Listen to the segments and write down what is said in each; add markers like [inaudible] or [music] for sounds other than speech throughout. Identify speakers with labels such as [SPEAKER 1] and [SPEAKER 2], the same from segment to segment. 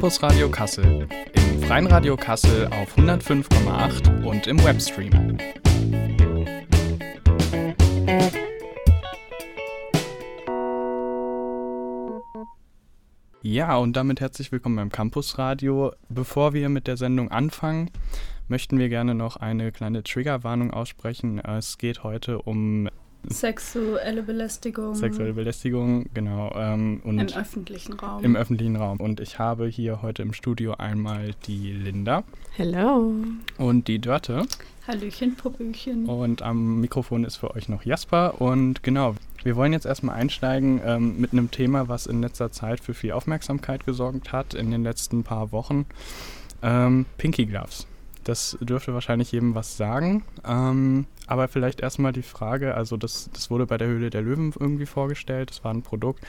[SPEAKER 1] Campus Radio Kassel, im Freien Radio Kassel auf 105,8 und im Webstream. Ja, und damit herzlich willkommen beim Campus Radio. Bevor wir mit der Sendung anfangen, möchten wir gerne noch eine kleine Triggerwarnung aussprechen. Es geht heute um
[SPEAKER 2] Sexuelle Belästigung.
[SPEAKER 1] Sexuelle Belästigung, genau. Ähm, und
[SPEAKER 2] Im öffentlichen Raum.
[SPEAKER 1] Im öffentlichen Raum. Und ich habe hier heute im Studio einmal die Linda.
[SPEAKER 3] Hello.
[SPEAKER 1] Und die Dörte.
[SPEAKER 2] Hallöchen, Puppöchen.
[SPEAKER 1] Und am Mikrofon ist für euch noch Jasper. Und genau, wir wollen jetzt erstmal einsteigen ähm, mit einem Thema, was in letzter Zeit für viel Aufmerksamkeit gesorgt hat, in den letzten paar Wochen. Ähm, Pinky Gloves. Das dürfte wahrscheinlich jedem was sagen. Ähm, aber vielleicht erstmal die Frage, also das, das wurde bei der Höhle der Löwen irgendwie vorgestellt, das war ein Produkt.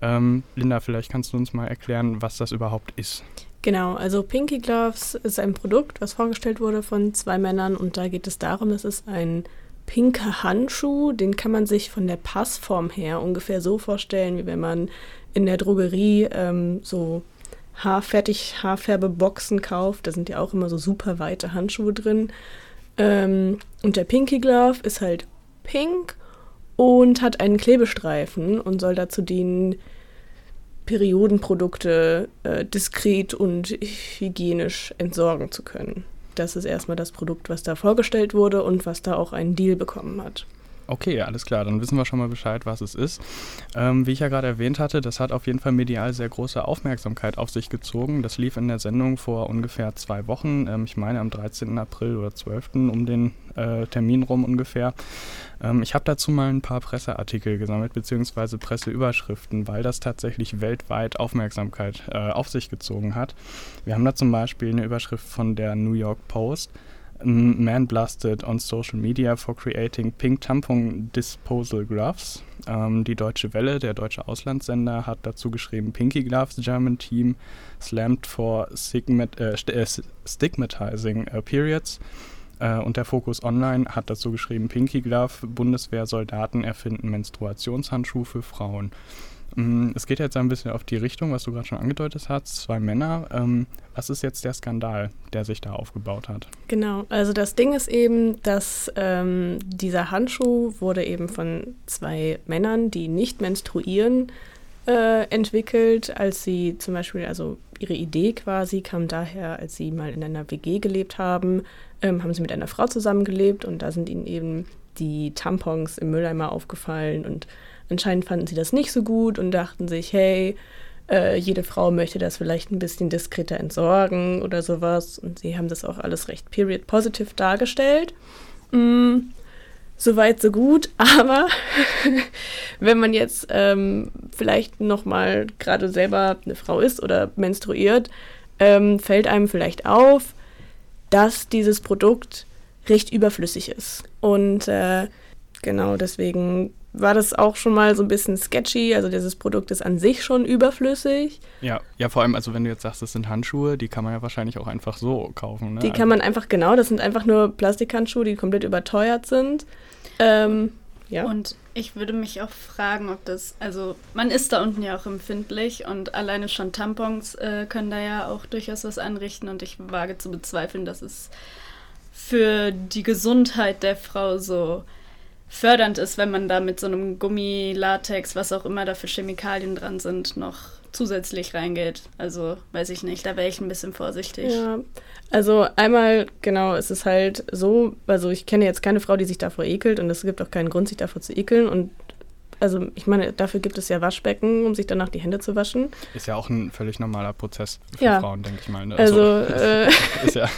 [SPEAKER 1] Ähm, Linda, vielleicht kannst du uns mal erklären, was das überhaupt ist.
[SPEAKER 3] Genau, also Pinky Gloves ist ein Produkt, was vorgestellt wurde von zwei Männern und da geht es darum, dass es ein pinker Handschuh, den kann man sich von der Passform her ungefähr so vorstellen, wie wenn man in der Drogerie ähm, so Haarfertig, Haarfärbeboxen kauft. Da sind ja auch immer so super weite Handschuhe drin. Ähm, und der Pinky Glove ist halt pink und hat einen Klebestreifen und soll dazu dienen, Periodenprodukte äh, diskret und hygienisch entsorgen zu können. Das ist erstmal das Produkt, was da vorgestellt wurde und was da auch einen Deal bekommen hat.
[SPEAKER 1] Okay, alles klar, dann wissen wir schon mal Bescheid, was es ist. Ähm, wie ich ja gerade erwähnt hatte, das hat auf jeden Fall medial sehr große Aufmerksamkeit auf sich gezogen. Das lief in der Sendung vor ungefähr zwei Wochen, ähm, ich meine am 13. April oder 12. um den äh, Termin rum ungefähr. Ähm, ich habe dazu mal ein paar Presseartikel gesammelt, beziehungsweise Presseüberschriften, weil das tatsächlich weltweit Aufmerksamkeit äh, auf sich gezogen hat. Wir haben da zum Beispiel eine Überschrift von der New York Post man blasted on social media for creating pink tampon disposal gloves. Ähm, die Deutsche Welle, der deutsche Auslandssender, hat dazu geschrieben: Pinky Gloves German Team slammed for stigmat äh, äh stigmatizing uh, periods. Äh, und der Fokus Online hat dazu geschrieben: Pinky Glove, Bundeswehrsoldaten erfinden Menstruationshandschuh für Frauen. Mm, es geht jetzt ein bisschen auf die Richtung, was du gerade schon angedeutet hast. Zwei Männer. Ähm, was ist jetzt der Skandal, der sich da aufgebaut hat?
[SPEAKER 3] Genau, also das Ding ist eben, dass ähm, dieser Handschuh wurde eben von zwei Männern, die nicht menstruieren, äh, entwickelt, als sie zum Beispiel, also ihre Idee quasi kam daher, als sie mal in einer WG gelebt haben, ähm, haben sie mit einer Frau zusammengelebt und da sind ihnen eben die Tampons im Mülleimer aufgefallen und Anscheinend fanden sie das nicht so gut und dachten sich, hey, äh, jede Frau möchte das vielleicht ein bisschen diskreter entsorgen oder sowas. Und sie haben das auch alles recht period positive dargestellt. Mm, Soweit, so gut. [laughs] Aber [laughs] wenn man jetzt ähm, vielleicht nochmal gerade selber eine Frau ist oder menstruiert, ähm, fällt einem vielleicht auf, dass dieses Produkt recht überflüssig ist. Und äh, genau deswegen war das auch schon mal so ein bisschen sketchy. Also dieses Produkt ist an sich schon überflüssig.
[SPEAKER 1] Ja, ja, vor allem, also wenn du jetzt sagst, das sind Handschuhe, die kann man ja wahrscheinlich auch einfach so kaufen. Ne?
[SPEAKER 3] Die kann man einfach, genau, das sind einfach nur Plastikhandschuhe, die komplett überteuert sind. Ähm, ja.
[SPEAKER 2] Und ich würde mich auch fragen, ob das, also man ist da unten ja auch empfindlich und alleine schon Tampons äh, können da ja auch durchaus was anrichten und ich wage zu bezweifeln, dass es für die Gesundheit der Frau so fördernd ist, wenn man da mit so einem Gummi, Latex, was auch immer da für Chemikalien dran sind, noch zusätzlich reingeht. Also weiß ich nicht, da wäre ich ein bisschen vorsichtig.
[SPEAKER 3] Ja, also einmal, genau, es ist halt so, also ich kenne jetzt keine Frau, die sich davor ekelt und es gibt auch keinen Grund, sich davor zu ekeln und also ich meine, dafür gibt es ja Waschbecken, um sich danach die Hände zu waschen.
[SPEAKER 1] Ist ja auch ein völlig normaler Prozess für
[SPEAKER 3] ja.
[SPEAKER 1] Frauen, denke ich mal. Ne?
[SPEAKER 3] Also, also äh, [laughs] ist ja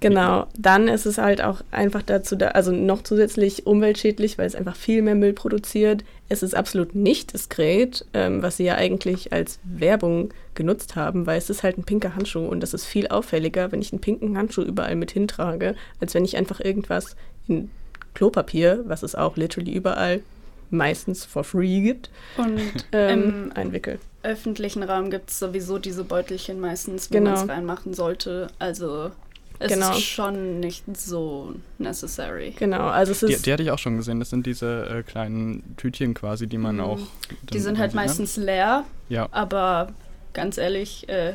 [SPEAKER 3] Genau, dann ist es halt auch einfach dazu, da, also noch zusätzlich umweltschädlich, weil es einfach viel mehr Müll produziert. Es ist absolut nicht diskret, ähm, was sie ja eigentlich als Werbung genutzt haben, weil es ist halt ein pinker Handschuh und das ist viel auffälliger, wenn ich einen pinken Handschuh überall mit hintrage, als wenn ich einfach irgendwas in Klopapier, was es auch literally überall meistens for free gibt,
[SPEAKER 2] und [laughs]
[SPEAKER 3] ähm, einwickel.
[SPEAKER 2] öffentlichen Raum gibt es sowieso diese Beutelchen meistens, wo
[SPEAKER 3] genau.
[SPEAKER 2] man es reinmachen sollte. Also es genau. ist schon nicht so necessary.
[SPEAKER 3] Genau, also es ist.
[SPEAKER 1] Die, die hatte ich auch schon gesehen. Das sind diese äh, kleinen Tütchen quasi, die man mhm. auch.
[SPEAKER 2] Die sind halt meistens leer.
[SPEAKER 1] Ja.
[SPEAKER 2] Aber ganz ehrlich, äh,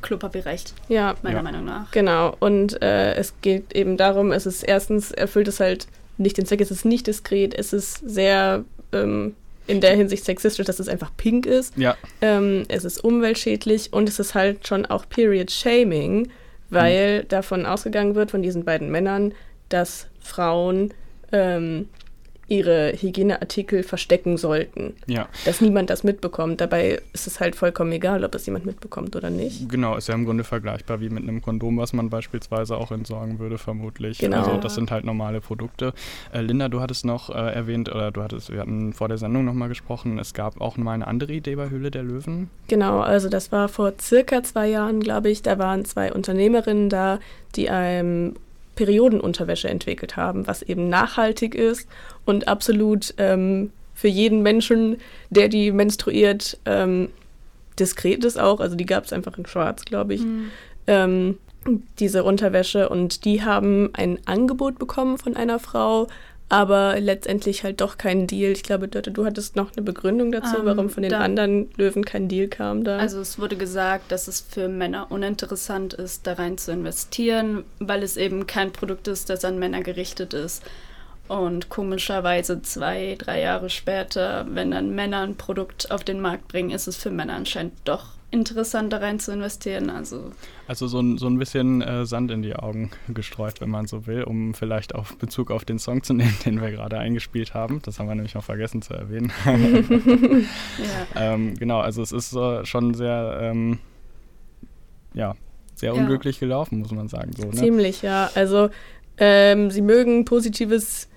[SPEAKER 2] Klopapier reicht.
[SPEAKER 3] Ja.
[SPEAKER 2] Meiner
[SPEAKER 1] ja.
[SPEAKER 2] Meinung nach.
[SPEAKER 3] Genau. Und äh, es geht eben darum, es ist erstens, erfüllt es halt nicht den Zweck, es ist nicht diskret, es ist sehr ähm, in der Hinsicht sexistisch, dass es einfach pink ist.
[SPEAKER 1] Ja.
[SPEAKER 3] Ähm, es ist umweltschädlich und es ist halt schon auch Period Shaming, weil mhm. davon ausgegangen wird, von diesen beiden Männern, dass Frauen ähm, ihre Hygieneartikel verstecken sollten.
[SPEAKER 1] Ja.
[SPEAKER 3] Dass niemand das mitbekommt. Dabei ist es halt vollkommen egal, ob es jemand mitbekommt oder nicht.
[SPEAKER 1] Genau, ist ja im Grunde vergleichbar wie mit einem Kondom, was man beispielsweise auch entsorgen würde, vermutlich.
[SPEAKER 3] Genau.
[SPEAKER 1] Also das sind halt normale Produkte. Äh, Linda, du hattest noch äh, erwähnt, oder du hattest, wir hatten vor der Sendung nochmal gesprochen, es gab auch mal eine andere Idee bei Höhle der Löwen.
[SPEAKER 3] Genau, also das war vor circa zwei Jahren, glaube ich. Da waren zwei Unternehmerinnen da, die einem Periodenunterwäsche entwickelt haben, was eben nachhaltig ist und absolut ähm, für jeden Menschen, der die menstruiert, ähm, diskret ist auch. Also die gab es einfach in Schwarz, glaube ich. Mhm. Ähm, diese Unterwäsche und die haben ein Angebot bekommen von einer Frau, aber letztendlich halt doch keinen Deal. Ich glaube, Dörte, du hattest noch eine Begründung dazu, ähm, warum von den anderen Löwen kein Deal kam da.
[SPEAKER 2] Also es wurde gesagt, dass es für Männer uninteressant ist, da rein zu investieren, weil es eben kein Produkt ist, das an Männer gerichtet ist. Und komischerweise zwei, drei Jahre später, wenn dann Männer ein Produkt auf den Markt bringen, ist es für Männer anscheinend doch interessant, da rein zu investieren. Also,
[SPEAKER 1] also so, ein, so ein bisschen äh, Sand in die Augen gestreut, wenn man so will, um vielleicht auch Bezug auf den Song zu [laughs] nehmen, den wir gerade eingespielt haben. Das haben wir nämlich noch vergessen zu erwähnen. [laughs] ja. [laughs] ähm, genau, also es ist äh, schon sehr, ähm, ja, sehr ja. unglücklich gelaufen, muss man sagen. So, ne?
[SPEAKER 3] Ziemlich, ja. Also ähm, sie mögen positives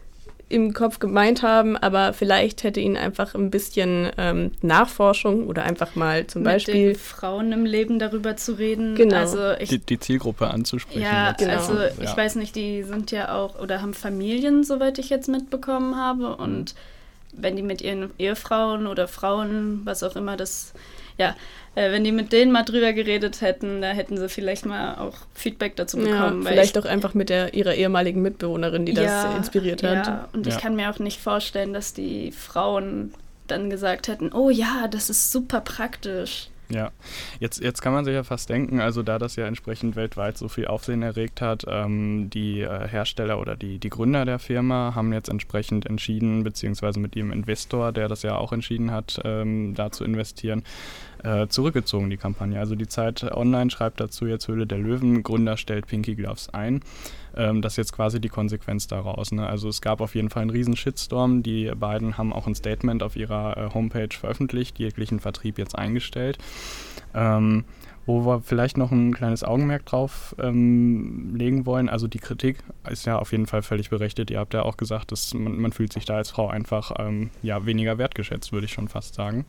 [SPEAKER 3] im Kopf gemeint haben, aber vielleicht hätte ihnen einfach ein bisschen ähm, Nachforschung oder einfach mal zum
[SPEAKER 2] Mit
[SPEAKER 3] Beispiel
[SPEAKER 2] den Frauen im Leben darüber zu reden.
[SPEAKER 3] Genau.
[SPEAKER 2] Also ich,
[SPEAKER 1] die, die, Zielgruppe anzusprechen.
[SPEAKER 2] Ja, genau. also ja. ich weiß nicht, die sind ja auch oder haben Familien, soweit ich jetzt mitbekommen habe. Und mhm. wenn die mit ihren Ehefrauen oder Frauen, was auch immer das ja, äh, wenn die mit denen mal drüber geredet hätten, da hätten sie vielleicht mal auch Feedback dazu bekommen.
[SPEAKER 3] Ja, vielleicht auch einfach mit der, ihrer ehemaligen Mitbewohnerin, die ja, das inspiriert hat.
[SPEAKER 2] Ja, und ja. ich kann mir auch nicht vorstellen, dass die Frauen dann gesagt hätten, oh ja, das ist super praktisch.
[SPEAKER 1] Ja, jetzt, jetzt kann man sich ja fast denken, also da das ja entsprechend weltweit so viel Aufsehen erregt hat, ähm, die äh, Hersteller oder die, die Gründer der Firma haben jetzt entsprechend entschieden, beziehungsweise mit ihrem Investor, der das ja auch entschieden hat, ähm, da zu investieren, äh, zurückgezogen, die Kampagne. Also die Zeit Online schreibt dazu jetzt Höhle der Löwen, Gründer stellt Pinky Gloves ein. Ähm, das ist jetzt quasi die Konsequenz daraus. Ne? Also es gab auf jeden Fall einen riesen Shitstorm. Die beiden haben auch ein Statement auf ihrer äh, Homepage veröffentlicht, jeglichen Vertrieb jetzt eingestellt. Ähm, wo wir vielleicht noch ein kleines Augenmerk drauf ähm, legen wollen. Also die Kritik ist ja auf jeden Fall völlig berechtigt. Ihr habt ja auch gesagt, dass man, man fühlt sich da als Frau einfach ähm, ja, weniger wertgeschätzt, würde ich schon fast sagen.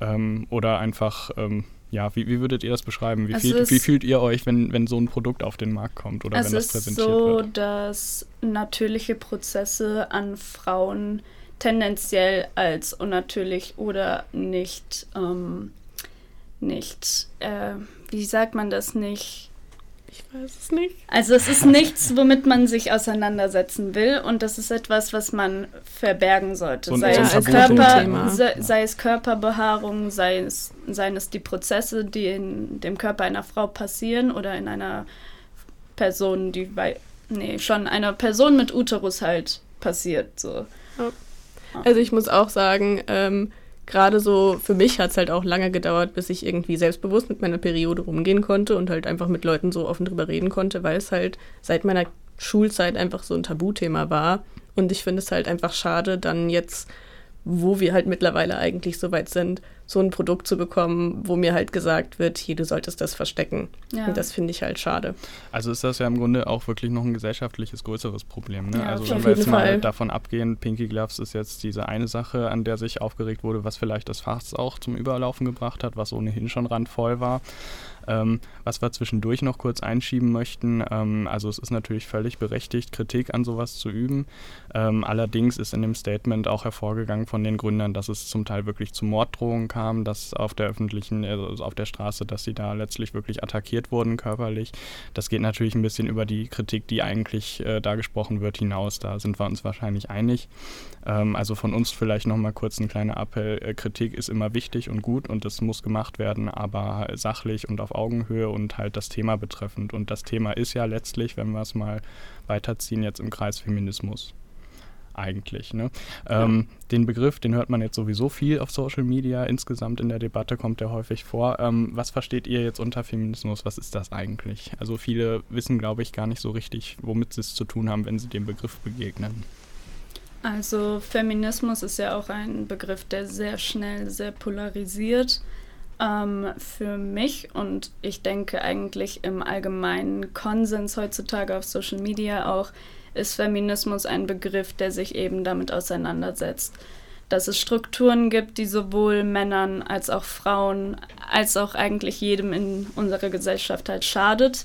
[SPEAKER 1] Ähm, oder einfach, ähm, ja, wie, wie würdet ihr das beschreiben? Wie, also fühlt, wie fühlt ihr euch, wenn, wenn so ein Produkt auf den Markt kommt oder wenn das präsentiert
[SPEAKER 2] so,
[SPEAKER 1] wird?
[SPEAKER 2] Es ist so, dass natürliche Prozesse an Frauen tendenziell als unnatürlich oder nicht, ähm, nicht, äh, wie sagt man das nicht,
[SPEAKER 3] ich weiß es nicht.
[SPEAKER 2] Also es ist nichts, womit man sich auseinandersetzen will und das ist etwas, was man verbergen sollte. sei, es Körper, sei, sei, es Körperbehaarung, sei es, seien es die Prozesse, die in dem Körper einer Frau passieren oder in einer Person, die bei, nee, schon einer Person mit Uterus halt passiert. So.
[SPEAKER 3] Ja. Also ich muss auch sagen, ähm, gerade so für mich hat es halt auch lange gedauert, bis ich irgendwie selbstbewusst mit meiner Periode rumgehen konnte und halt einfach mit Leuten so offen drüber reden konnte, weil es halt seit meiner Schulzeit einfach so ein Tabuthema war. Und ich finde es halt einfach schade, dann jetzt wo wir halt mittlerweile eigentlich so weit sind, so ein Produkt zu bekommen, wo mir halt gesagt wird, hier, du solltest das verstecken. Ja. Und das finde ich halt schade.
[SPEAKER 1] Also ist das ja im Grunde auch wirklich noch ein gesellschaftliches größeres Problem. Ne?
[SPEAKER 3] Ja,
[SPEAKER 1] also wenn wir jetzt Fall. mal davon abgehen, Pinky Gloves ist jetzt diese eine Sache, an der sich aufgeregt wurde, was vielleicht das Fass auch zum Überlaufen gebracht hat, was ohnehin schon randvoll war. Ähm, was wir zwischendurch noch kurz einschieben möchten, ähm, also es ist natürlich völlig berechtigt, Kritik an sowas zu üben. Ähm, allerdings ist in dem Statement auch hervorgegangen von den Gründern, dass es zum Teil wirklich zu Morddrohungen kam dass auf der öffentlichen, also auf der Straße, dass sie da letztlich wirklich attackiert wurden körperlich. Das geht natürlich ein bisschen über die Kritik, die eigentlich äh, da gesprochen wird, hinaus. Da sind wir uns wahrscheinlich einig. Ähm, also von uns vielleicht nochmal kurz ein kleiner Appell. Äh, Kritik ist immer wichtig und gut und das muss gemacht werden, aber sachlich und auf Augenhöhe und halt das Thema betreffend. Und das Thema ist ja letztlich, wenn wir es mal weiterziehen, jetzt im Kreis Feminismus eigentlich. Ne? Ähm, den Begriff, den hört man jetzt sowieso viel auf Social Media. Insgesamt in der Debatte kommt der häufig vor. Ähm, was versteht ihr jetzt unter Feminismus? Was ist das eigentlich? Also viele wissen, glaube ich, gar nicht so richtig, womit sie es zu tun haben, wenn sie dem Begriff begegnen.
[SPEAKER 2] Also Feminismus ist ja auch ein Begriff, der sehr schnell sehr polarisiert. Ähm, für mich und ich denke eigentlich im allgemeinen Konsens heutzutage auf Social Media auch, ist Feminismus ein Begriff, der sich eben damit auseinandersetzt. Dass es Strukturen gibt, die sowohl Männern als auch Frauen, als auch eigentlich jedem in unserer Gesellschaft halt schadet.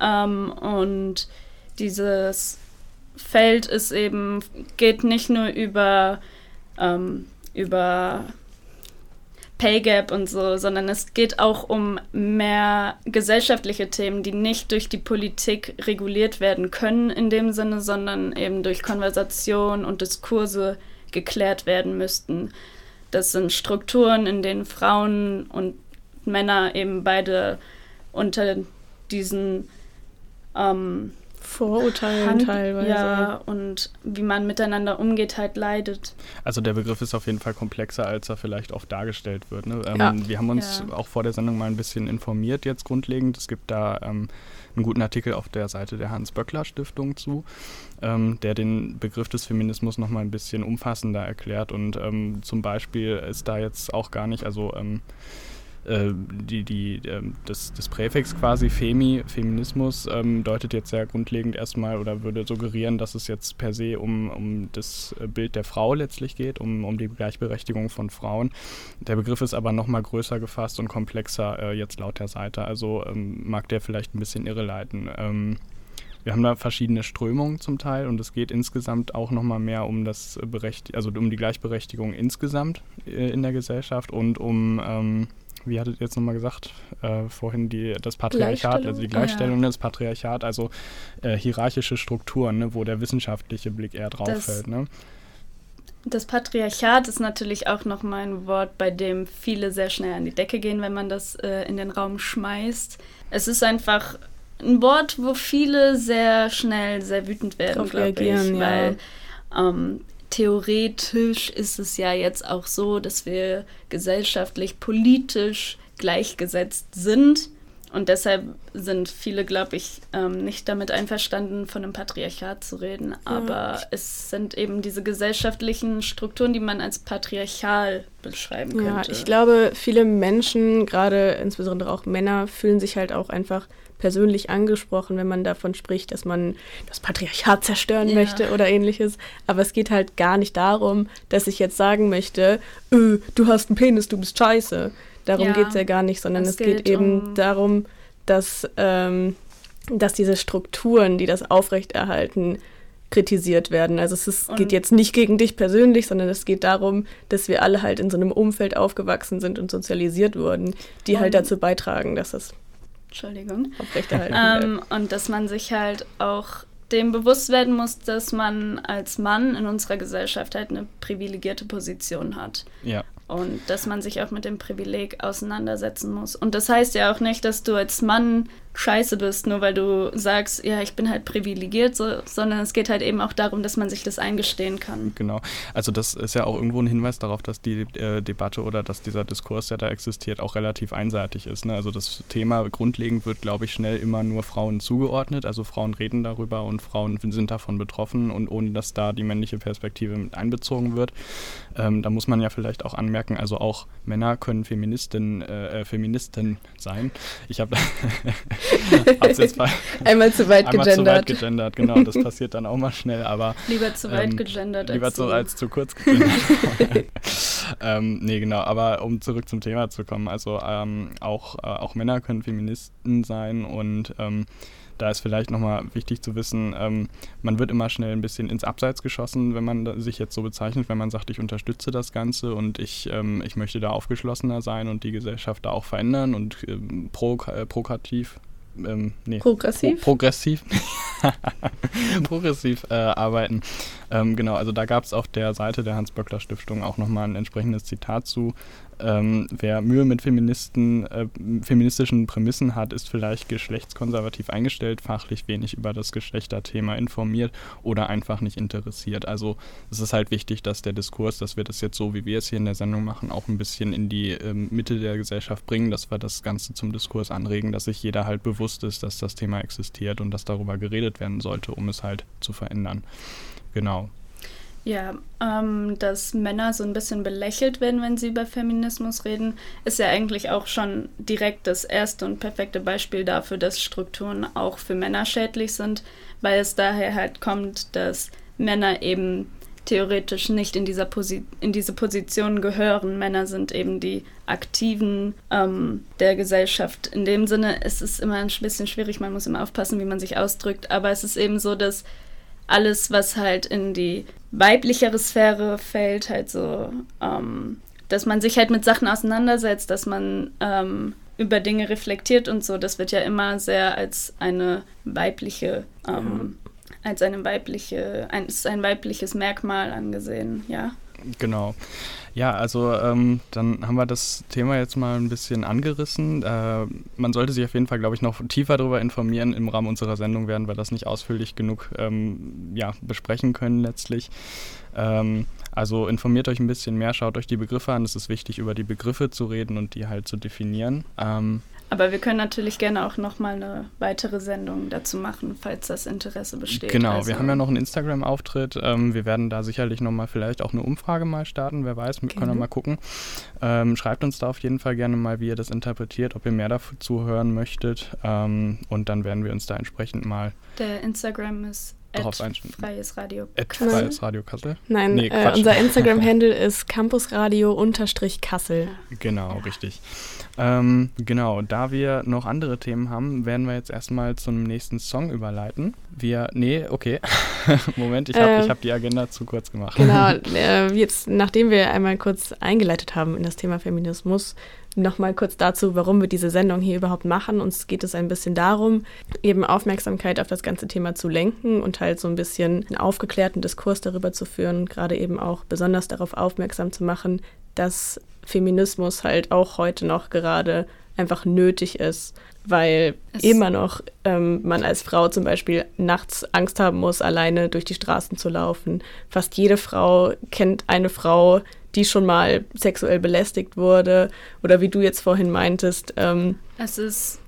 [SPEAKER 2] Ähm, und dieses Feld ist eben, geht nicht nur über, ähm, über Pay Gap und so, sondern es geht auch um mehr gesellschaftliche Themen, die nicht durch die Politik reguliert werden können in dem Sinne, sondern eben durch Konversation und Diskurse geklärt werden müssten. Das sind Strukturen, in denen Frauen und Männer eben beide unter diesen ähm,
[SPEAKER 3] Vorurteilen Hand, teilweise.
[SPEAKER 2] Ja, und wie man miteinander umgeht, halt leidet.
[SPEAKER 1] Also der Begriff ist auf jeden Fall komplexer, als er vielleicht oft dargestellt wird. Ne? Ähm, ja. Wir haben uns ja. auch vor der Sendung mal ein bisschen informiert jetzt grundlegend. Es gibt da ähm, einen guten Artikel auf der Seite der Hans-Böckler-Stiftung zu, ähm, der den Begriff des Feminismus nochmal ein bisschen umfassender erklärt. Und ähm, zum Beispiel ist da jetzt auch gar nicht, also ähm, äh, die, die, äh, das, das Präfix quasi Femi, Feminismus, ähm, deutet jetzt sehr grundlegend erstmal oder würde suggerieren, dass es jetzt per se um, um das Bild der Frau letztlich geht, um, um die Gleichberechtigung von Frauen. Der Begriff ist aber nochmal größer gefasst und komplexer äh, jetzt laut der Seite, also ähm, mag der vielleicht ein bisschen irreleiten. Ähm, wir haben da verschiedene Strömungen zum Teil und es geht insgesamt auch nochmal mehr um das Berecht also um die Gleichberechtigung insgesamt äh, in der Gesellschaft und um ähm, wie hattet ihr jetzt nochmal gesagt, äh, vorhin die, das Patriarchat, also die Gleichstellung, oh, ja. das Patriarchat, also äh, hierarchische Strukturen, ne, wo der wissenschaftliche Blick eher drauf das, fällt. Ne?
[SPEAKER 2] Das Patriarchat ist natürlich auch nochmal ein Wort, bei dem viele sehr schnell an die Decke gehen, wenn man das äh, in den Raum schmeißt. Es ist einfach ein Wort, wo viele sehr schnell sehr wütend werden, glaube ich, ja. weil ähm, theoretisch ist es ja jetzt auch so, dass wir gesellschaftlich, politisch gleichgesetzt sind. Und deshalb sind viele, glaube ich, ähm, nicht damit einverstanden, von einem Patriarchat zu reden. Aber ja. es sind eben diese gesellschaftlichen Strukturen, die man als patriarchal beschreiben könnte.
[SPEAKER 3] Ja, ich glaube, viele Menschen, gerade insbesondere auch Männer, fühlen sich halt auch einfach persönlich angesprochen, wenn man davon spricht, dass man das Patriarchat zerstören ja. möchte oder ähnliches. Aber es geht halt gar nicht darum, dass ich jetzt sagen möchte, öh, du hast einen Penis, du bist scheiße. Darum ja, geht es ja gar nicht, sondern es geht eben um darum, dass, ähm, dass diese Strukturen, die das aufrechterhalten, kritisiert werden. Also es ist, geht jetzt nicht gegen dich persönlich, sondern es geht darum, dass wir alle halt in so einem Umfeld aufgewachsen sind und sozialisiert wurden, die halt dazu beitragen, dass das
[SPEAKER 2] Entschuldigung. Ähm, und dass man sich halt auch dem bewusst werden muss, dass man als Mann in unserer Gesellschaft halt eine privilegierte Position hat.
[SPEAKER 1] Ja.
[SPEAKER 2] Und dass man sich auch mit dem Privileg auseinandersetzen muss. Und das heißt ja auch nicht, dass du als Mann scheiße bist, nur weil du sagst, ja, ich bin halt privilegiert, so, sondern es geht halt eben auch darum, dass man sich das eingestehen kann.
[SPEAKER 1] Genau. Also das ist ja auch irgendwo ein Hinweis darauf, dass die äh, Debatte oder dass dieser Diskurs, der da existiert, auch relativ einseitig ist. Ne? Also das Thema grundlegend wird, glaube ich, schnell immer nur Frauen zugeordnet. Also Frauen reden darüber und Frauen sind davon betroffen und ohne dass da die männliche Perspektive mit einbezogen wird. Ähm, da muss man ja vielleicht auch anmerken, also auch Männer können Feministin, äh, Feministen sein. Ich habe [laughs] [laughs]
[SPEAKER 3] einmal zu weit einmal gegendert. zu weit
[SPEAKER 1] gegendert, genau. Das passiert dann auch mal schnell, aber.
[SPEAKER 2] Lieber zu weit ähm, gegendert
[SPEAKER 1] lieber
[SPEAKER 2] als
[SPEAKER 1] zu, als zu kurz gegendert. [laughs] ähm, nee, genau. Aber um zurück zum Thema zu kommen, also ähm, auch, äh, auch Männer können Feministen sein und ähm, da ist vielleicht nochmal wichtig zu wissen, ähm, man wird immer schnell ein bisschen ins Abseits geschossen, wenn man sich jetzt so bezeichnet, wenn man sagt, ich unterstütze das Ganze und ich, ähm, ich möchte da aufgeschlossener sein und die Gesellschaft da auch verändern und ähm, pro, äh, prokativ ähm, nee,
[SPEAKER 3] progressiv,
[SPEAKER 1] pro, progressiv, [laughs] progressiv äh, arbeiten. Ähm, genau, also da gab es auf der Seite der Hans-Böckler-Stiftung auch nochmal ein entsprechendes Zitat zu. Ähm, wer Mühe mit Feministen, äh, feministischen Prämissen hat, ist vielleicht geschlechtskonservativ eingestellt, fachlich wenig über das Geschlechterthema informiert oder einfach nicht interessiert. Also es ist halt wichtig, dass der Diskurs, dass wir das jetzt so, wie wir es hier in der Sendung machen, auch ein bisschen in die ähm, Mitte der Gesellschaft bringen, dass wir das Ganze zum Diskurs anregen, dass sich jeder halt bewusst ist, dass das Thema existiert und dass darüber geredet werden sollte, um es halt zu verändern. Genau.
[SPEAKER 2] Ja, ähm, dass Männer so ein bisschen belächelt werden, wenn sie über Feminismus reden, ist ja eigentlich auch schon direkt das erste und perfekte Beispiel dafür, dass Strukturen auch für Männer schädlich sind, weil es daher halt kommt, dass Männer eben theoretisch nicht in, dieser Posi in diese Position gehören. Männer sind eben die Aktiven ähm, der Gesellschaft. In dem Sinne ist es immer ein bisschen schwierig, man muss immer aufpassen, wie man sich ausdrückt, aber es ist eben so, dass alles, was halt in die weiblichere Sphäre fällt, halt so, ähm, dass man sich halt mit Sachen auseinandersetzt, dass man ähm, über Dinge reflektiert und so, das wird ja immer sehr als eine weibliche, ähm, ja. als eine weibliche, ein, ist ein weibliches Merkmal angesehen, ja.
[SPEAKER 1] Genau. Ja, also ähm, dann haben wir das Thema jetzt mal ein bisschen angerissen. Äh, man sollte sich auf jeden Fall, glaube ich, noch tiefer darüber informieren. Im Rahmen unserer Sendung werden wir das nicht ausführlich genug ähm, ja, besprechen können letztlich. Ähm, also informiert euch ein bisschen mehr, schaut euch die Begriffe an. Es ist wichtig, über die Begriffe zu reden und die halt zu definieren.
[SPEAKER 2] Aber wir können natürlich gerne auch nochmal eine weitere Sendung dazu machen, falls das Interesse besteht.
[SPEAKER 1] Genau, also wir haben ja noch einen Instagram-Auftritt. Ähm, wir werden da sicherlich nochmal vielleicht auch eine Umfrage mal starten, wer weiß, wir können wir mal gucken. Ähm, schreibt uns da auf jeden Fall gerne mal, wie ihr das interpretiert, ob ihr mehr dazu hören möchtet. Ähm, und dann werden wir uns da entsprechend mal.
[SPEAKER 2] Der Instagram ist
[SPEAKER 1] darauf einstellen.
[SPEAKER 2] Freies Radio
[SPEAKER 1] Kassel. Freies Radio Kassel?
[SPEAKER 3] Nein, nee, äh, unser [laughs] Instagram-Handle ist campusradio-kassel.
[SPEAKER 1] Genau, ja. richtig. Ähm, genau, da wir noch andere Themen haben, werden wir jetzt erstmal zum nächsten Song überleiten. Wir, nee, okay. [laughs] Moment, ich habe äh, hab die Agenda zu kurz gemacht.
[SPEAKER 3] Genau, [laughs] äh, jetzt, nachdem wir einmal kurz eingeleitet haben in das Thema Feminismus, Nochmal kurz dazu, warum wir diese Sendung hier überhaupt machen. Uns geht es ein bisschen darum, eben Aufmerksamkeit auf das ganze Thema zu lenken und halt so ein bisschen einen aufgeklärten Diskurs darüber zu führen, gerade eben auch besonders darauf aufmerksam zu machen, dass Feminismus halt auch heute noch gerade einfach nötig ist, weil es immer noch ähm, man als Frau zum Beispiel nachts Angst haben muss, alleine durch die Straßen zu laufen. Fast jede Frau kennt eine Frau, die schon mal sexuell belästigt wurde oder wie du jetzt vorhin meintest. Ähm,
[SPEAKER 2] es ist,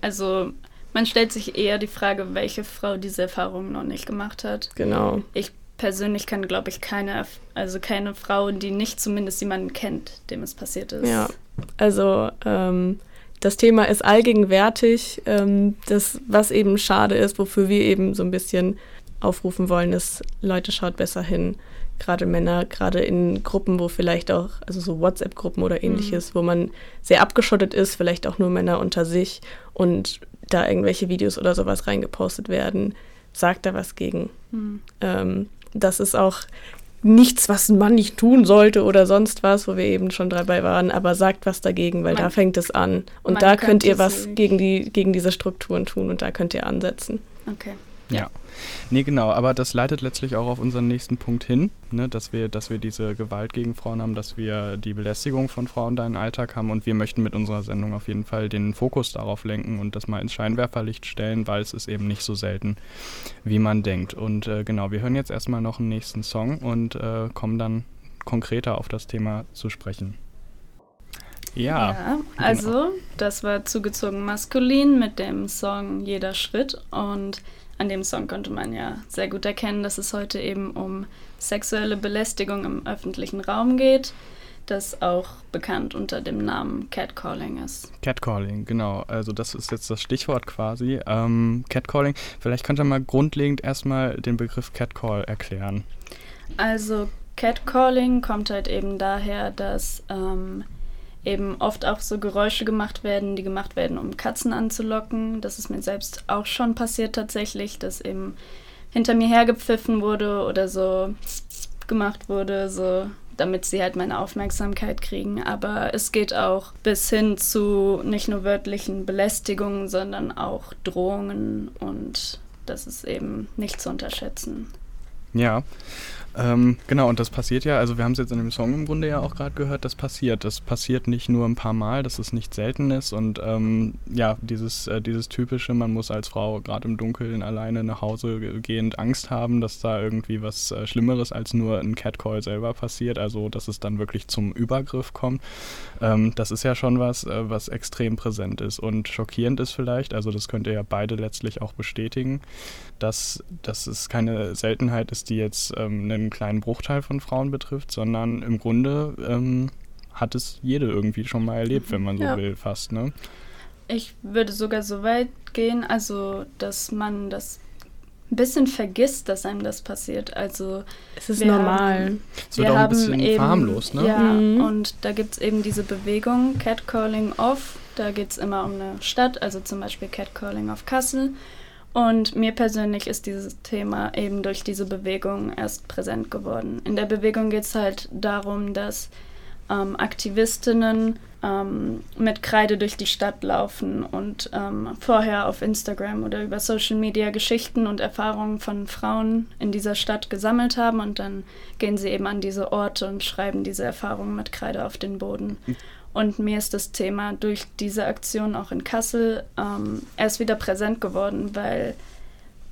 [SPEAKER 2] also man stellt sich eher die Frage, welche Frau diese Erfahrung noch nicht gemacht hat.
[SPEAKER 3] Genau.
[SPEAKER 2] Ich persönlich kann, glaube ich, keine, also keine Frau, die nicht zumindest jemanden kennt, dem es passiert ist.
[SPEAKER 3] Ja, also ähm, das Thema ist allgegenwärtig. Ähm, das, was eben schade ist, wofür wir eben so ein bisschen aufrufen wollen, ist, Leute, schaut besser hin gerade Männer, gerade in Gruppen, wo vielleicht auch, also so WhatsApp-Gruppen oder ähnliches, mhm. wo man sehr abgeschottet ist, vielleicht auch nur Männer unter sich und da irgendwelche Videos oder sowas reingepostet werden, sagt da was gegen. Mhm. Ähm, das ist auch nichts, was ein Mann nicht tun sollte oder sonst was, wo wir eben schon dabei waren, aber sagt was dagegen, weil man, da fängt es an. Und da könnt ihr was gegen, die, gegen diese Strukturen tun und da könnt ihr ansetzen.
[SPEAKER 2] Okay.
[SPEAKER 1] Ja. Nee, genau, aber das leitet letztlich auch auf unseren nächsten Punkt hin, ne, dass, wir, dass wir diese Gewalt gegen Frauen haben, dass wir die Belästigung von Frauen da im Alltag haben und wir möchten mit unserer Sendung auf jeden Fall den Fokus darauf lenken und das mal ins Scheinwerferlicht stellen, weil es ist eben nicht so selten, wie man denkt. Und äh, genau, wir hören jetzt erstmal noch einen nächsten Song und äh, kommen dann konkreter auf das Thema zu sprechen. Ja. ja
[SPEAKER 2] also genau. das war zugezogen maskulin mit dem Song Jeder Schritt und an dem Song konnte man ja sehr gut erkennen, dass es heute eben um sexuelle Belästigung im öffentlichen Raum geht, das auch bekannt unter dem Namen Catcalling ist.
[SPEAKER 1] Catcalling, genau. Also das ist jetzt das Stichwort quasi. Ähm, Catcalling, vielleicht könnt ihr mal grundlegend erstmal den Begriff Catcall erklären.
[SPEAKER 2] Also Catcalling kommt halt eben daher, dass ähm, eben oft auch so Geräusche gemacht werden, die gemacht werden, um Katzen anzulocken. Das ist mir selbst auch schon passiert tatsächlich, dass eben hinter mir hergepfiffen wurde oder so gemacht wurde, so damit sie halt meine Aufmerksamkeit kriegen. Aber es geht auch bis hin zu nicht nur wörtlichen Belästigungen, sondern auch Drohungen und das ist eben nicht zu unterschätzen.
[SPEAKER 1] Ja, ähm, genau, und das passiert ja, also wir haben es jetzt in dem Song im Grunde ja auch gerade gehört, das passiert. Das passiert nicht nur ein paar Mal, dass es nicht selten ist und ähm, ja, dieses, äh, dieses typische, man muss als Frau gerade im Dunkeln alleine nach Hause gehend Angst haben, dass da irgendwie was äh, Schlimmeres als nur ein Catcall selber passiert, also dass es dann wirklich zum Übergriff kommt. Ähm, das ist ja schon was, äh, was extrem präsent ist und schockierend ist vielleicht, also das könnt ihr ja beide letztlich auch bestätigen, dass, dass es keine Seltenheit ist, die jetzt ähm, einen kleinen Bruchteil von Frauen betrifft, sondern im Grunde ähm, hat es jede irgendwie schon mal erlebt, wenn man so ja. will, fast. Ne?
[SPEAKER 2] Ich würde sogar so weit gehen, also dass man das ein bisschen vergisst, dass einem das passiert. Also
[SPEAKER 3] es ist normal. Haben,
[SPEAKER 1] es wird auch ein bisschen eben, farmlos, ne?
[SPEAKER 2] Ja, mhm. und da gibt es eben diese Bewegung Catcalling Off. Da geht es immer um eine Stadt, also zum Beispiel Catcalling of Kassel. Und mir persönlich ist dieses Thema eben durch diese Bewegung erst präsent geworden. In der Bewegung geht es halt darum, dass ähm, Aktivistinnen ähm, mit Kreide durch die Stadt laufen und ähm, vorher auf Instagram oder über Social Media Geschichten und Erfahrungen von Frauen in dieser Stadt gesammelt haben und dann gehen sie eben an diese Orte und schreiben diese Erfahrungen mit Kreide auf den Boden. Und mir ist das Thema durch diese Aktion auch in Kassel ähm, erst wieder präsent geworden, weil